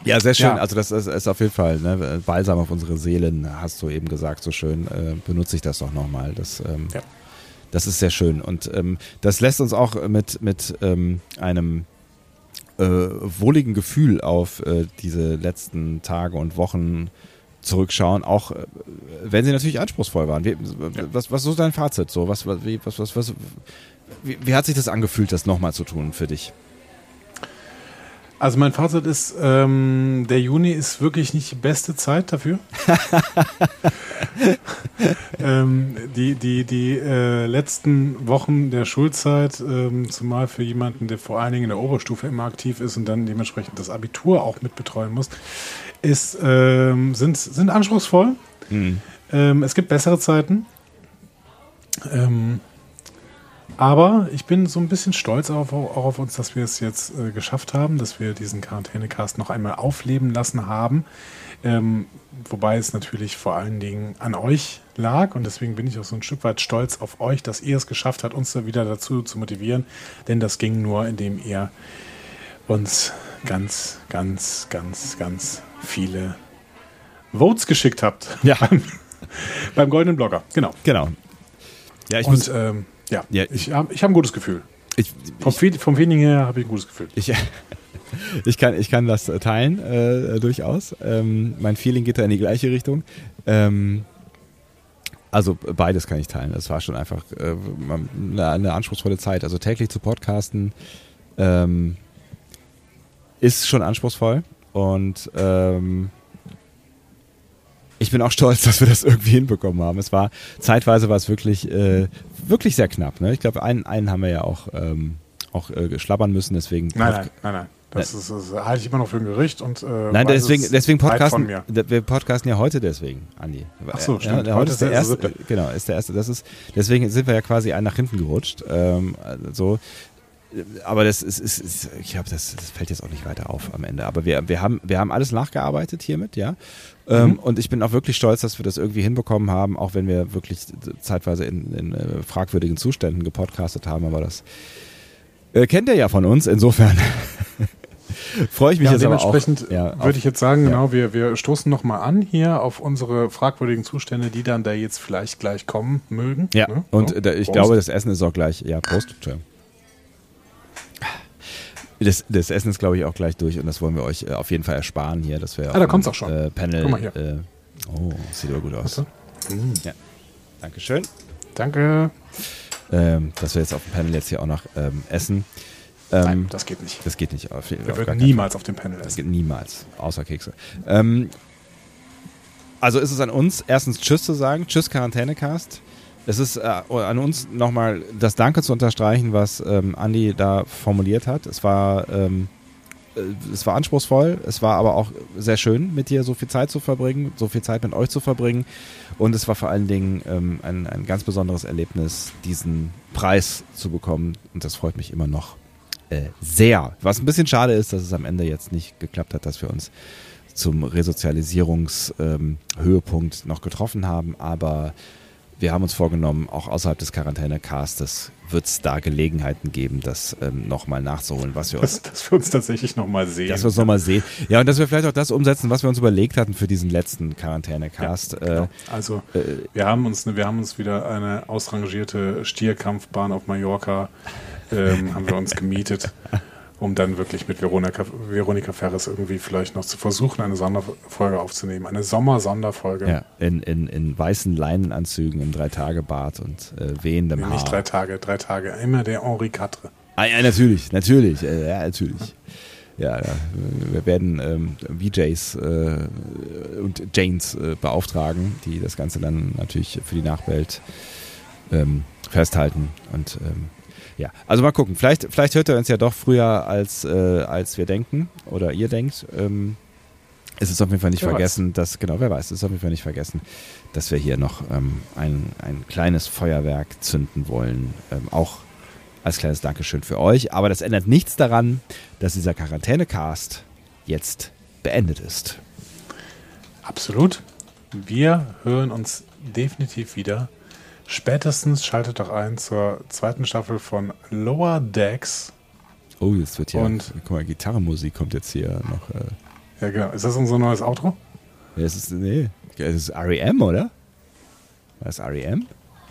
Ja, sehr schön. Ja. Also das ist, ist auf jeden Fall ne, Balsam auf unsere Seelen, hast du eben gesagt, so schön. Äh, benutze ich das doch nochmal. Das, ähm, Ja. das ist sehr schön. Und ähm, das lässt uns auch mit, mit ähm, einem äh, wohligen Gefühl auf äh, diese letzten Tage und Wochen zurückschauen, auch äh, wenn sie natürlich anspruchsvoll waren. Wie, was, was ist dein Fazit? So, was, was, wie, was, was, was, wie, wie hat sich das angefühlt, das nochmal zu tun für dich? also mein Fazit ist, ähm, der Juni ist wirklich nicht die beste Zeit dafür. ähm, die die, die äh, letzten Wochen der Schulzeit, ähm, zumal für jemanden, der vor allen Dingen in der Oberstufe immer aktiv ist und dann dementsprechend das Abitur auch mitbetreuen muss, ist, ähm, sind, sind anspruchsvoll. Ähm, es gibt bessere Zeiten. Ähm, aber ich bin so ein bisschen stolz auf, auch auf uns, dass wir es jetzt äh, geschafft haben, dass wir diesen Quarantänecast noch einmal aufleben lassen haben. Ähm, wobei es natürlich vor allen Dingen an euch lag und deswegen bin ich auch so ein Stück weit stolz auf euch, dass ihr es geschafft habt, uns da wieder dazu zu motivieren. Denn das ging nur, indem ihr uns ganz, ganz, ganz, ganz viele Votes geschickt habt. Ja. Beim, beim Goldenen Blogger, genau. Genau. Ja, ich Und muss. ähm, ja, Ja. ich habe ich hab ein gutes Gefühl. Ich, Vom, Fe- vom Feeling her habe ich ein gutes Gefühl. Ich, ich, kann, ich kann das teilen, äh, durchaus. Ähm, mein Feeling geht da in die gleiche Richtung. Ähm, also beides kann ich teilen. Es war schon einfach äh, eine, eine anspruchsvolle Zeit. Also täglich zu podcasten ähm, ist schon anspruchsvoll. Und ähm, ich bin auch stolz, dass wir das irgendwie hinbekommen haben. Es war zeitweise war es wirklich, äh, wirklich sehr knapp. Ne? Ich glaube, einen, einen haben wir ja auch, ähm, auch äh, schlabbern müssen. Deswegen Nein, nein, nein, nein. Das, ist, das halte ich immer noch für ein Gericht und äh, Nein, deswegen, es deswegen podcasten. Wir podcasten ja heute deswegen, Andi. Ach so, Ja, stimmt. der Heute heute ist der der erste. Genau, ist der erste. Das ist, deswegen sind wir ja quasi einen nach hinten gerutscht. Ähm, so. Aber das ist, ist, ist ich glaube, das, das fällt jetzt auch nicht weiter auf am Ende. Aber wir, wir, haben, wir haben alles nachgearbeitet hiermit, ja. Ähm, und ich bin auch wirklich stolz, dass wir das irgendwie hinbekommen haben, auch wenn wir wirklich zeitweise in, in äh, fragwürdigen Zuständen gepodcastet haben. Aber das äh, kennt ihr ja von uns, insofern. freue ich mich Ja, jetzt aber auch. dementsprechend ja, würde ich jetzt sagen, ja. genau, wir, wir stoßen nochmal an hier auf unsere fragwürdigen Zustände, die dann da jetzt vielleicht gleich kommen mögen. Ja, Ne? und So, äh, ich Prost. glaube, das Essen ist auch gleich. Ja, Prost. Entschuldigung. Das, das Essen ist, glaube ich, auch gleich durch und das wollen wir euch äh, auf jeden Fall ersparen hier, dass wir Ah, da dem, kommt's auch schon. Äh, Panel. Guck mal hier. Äh, oh, sieht aber gut aus. Warte. Ja. Dankeschön. Danke. Ähm, dass wir jetzt auf dem Panel jetzt hier auch noch ähm, essen. Ähm, Nein, das geht nicht. das geht nicht. Auf, Wir würden niemals auf dem Panel Das essen. geht niemals, außer Kekse. Ähm, also ist es an uns, erstens Tschüss zu sagen, Tschüss Quarantänecast. Es ist äh, an uns nochmal das Danke zu unterstreichen, was ähm, Andi da formuliert hat. Es war, ähm, äh, es war anspruchsvoll, es war aber auch sehr schön, mit dir so viel Zeit zu verbringen, so viel Zeit mit euch zu verbringen. Und es war vor allen Dingen ähm, ein, ein ganz besonderes Erlebnis, diesen Preis zu bekommen. Und das freut mich immer noch äh, sehr. Was ein bisschen schade ist, dass es am Ende jetzt nicht geklappt hat, dass wir uns zum Resozialisierungshöhepunkt noch getroffen haben. Aber wir haben uns vorgenommen, auch außerhalb des Quarantänecastes wird es da Gelegenheiten geben, das ähm, nochmal nachzuholen, was wir uns Dass, dass wir uns tatsächlich nochmal sehen. dass wir es nochmal sehen. Ja, und dass wir vielleicht auch das umsetzen, was wir uns überlegt hatten für diesen letzten Quarantänecast. Genau. Äh, Also äh, wir haben uns, wir haben uns wieder eine ausrangierte Stierkampfbahn auf Mallorca ähm, haben wir uns gemietet, um dann wirklich mit Veronika, Veronika Ferres irgendwie vielleicht noch zu versuchen, eine Sonderfolge aufzunehmen, eine Sommer-Sonderfolge. ja, in, in, in weißen Leinenanzügen im Dreitagebart und äh, wehendem Nee, Haar. nicht drei Tage, drei Tage. Immer der Henri Quatre. Ah, ja, natürlich, natürlich, äh, ja, natürlich. Ja, ja, wir werden ähm, VJs äh, und Janes äh, beauftragen, die das Ganze dann natürlich für die Nachwelt ähm, festhalten. Und ähm, ja, also mal gucken. Vielleicht, vielleicht hört er uns ja doch früher, als, äh, als wir denken oder ihr denkt. Ähm, es ist auf jeden Fall nicht Wer vergessen, dass, genau, wer weiß, es ist auf jeden Fall nicht vergessen, dass wir hier noch ähm, ein, ein kleines Feuerwerk zünden wollen. Ähm, auch als kleines Dankeschön für euch. Aber das ändert nichts daran, dass dieser Quarantänecast jetzt beendet ist. Absolut. Wir hören uns definitiv wieder. Spätestens schaltet doch ein zur zweiten Staffel von Lower Decks. Oh, jetzt wird ja, Und- guck mal, Gitarrenmusik kommt jetzt hier noch. Äh, Ja, genau. Ist das unser neues Outro? ja, es ist, nee, es ist REM, oder? War das REM?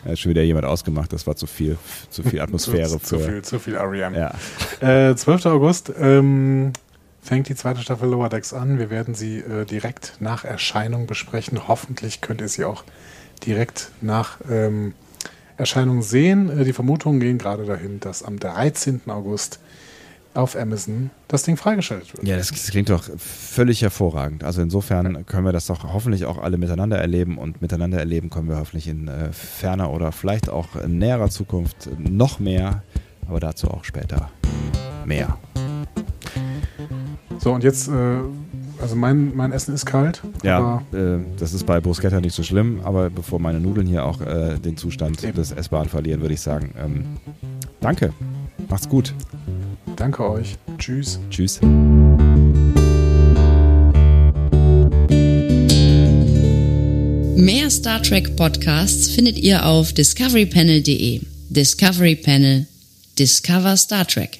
Da hat schon wieder jemand ausgemacht, das war zu viel, zu viel Atmosphäre zu, zu, viel, zu viel REM. Ja. Äh, 12. August ähm, fängt die zweite Staffel Lower Decks an. Wir werden sie äh, direkt nach Erscheinung besprechen. Hoffentlich könnt ihr sie auch direkt nach ähm, Erscheinung sehen. Äh, die Vermutungen gehen gerade dahin, dass am 13. August auf Amazon das Ding freigeschaltet wird. Ja, das, das klingt doch völlig hervorragend. Also insofern können wir das doch hoffentlich auch alle miteinander erleben und miteinander erleben können wir hoffentlich in äh, ferner oder vielleicht auch in näherer Zukunft noch mehr, aber dazu auch später mehr. So, und jetzt, äh, also mein, mein Essen ist kalt. Ja, aber äh, das ist bei Bruschetta nicht so schlimm, aber bevor meine Nudeln hier auch äh, den Zustand Eben. des Essbaren verlieren, würde ich sagen, ähm, danke, macht's gut, danke euch. Tschüss. tschüss. Mehr Star Trek Podcasts findet ihr auf discoverypanel.de. Discovery Panel. Discover Star Trek.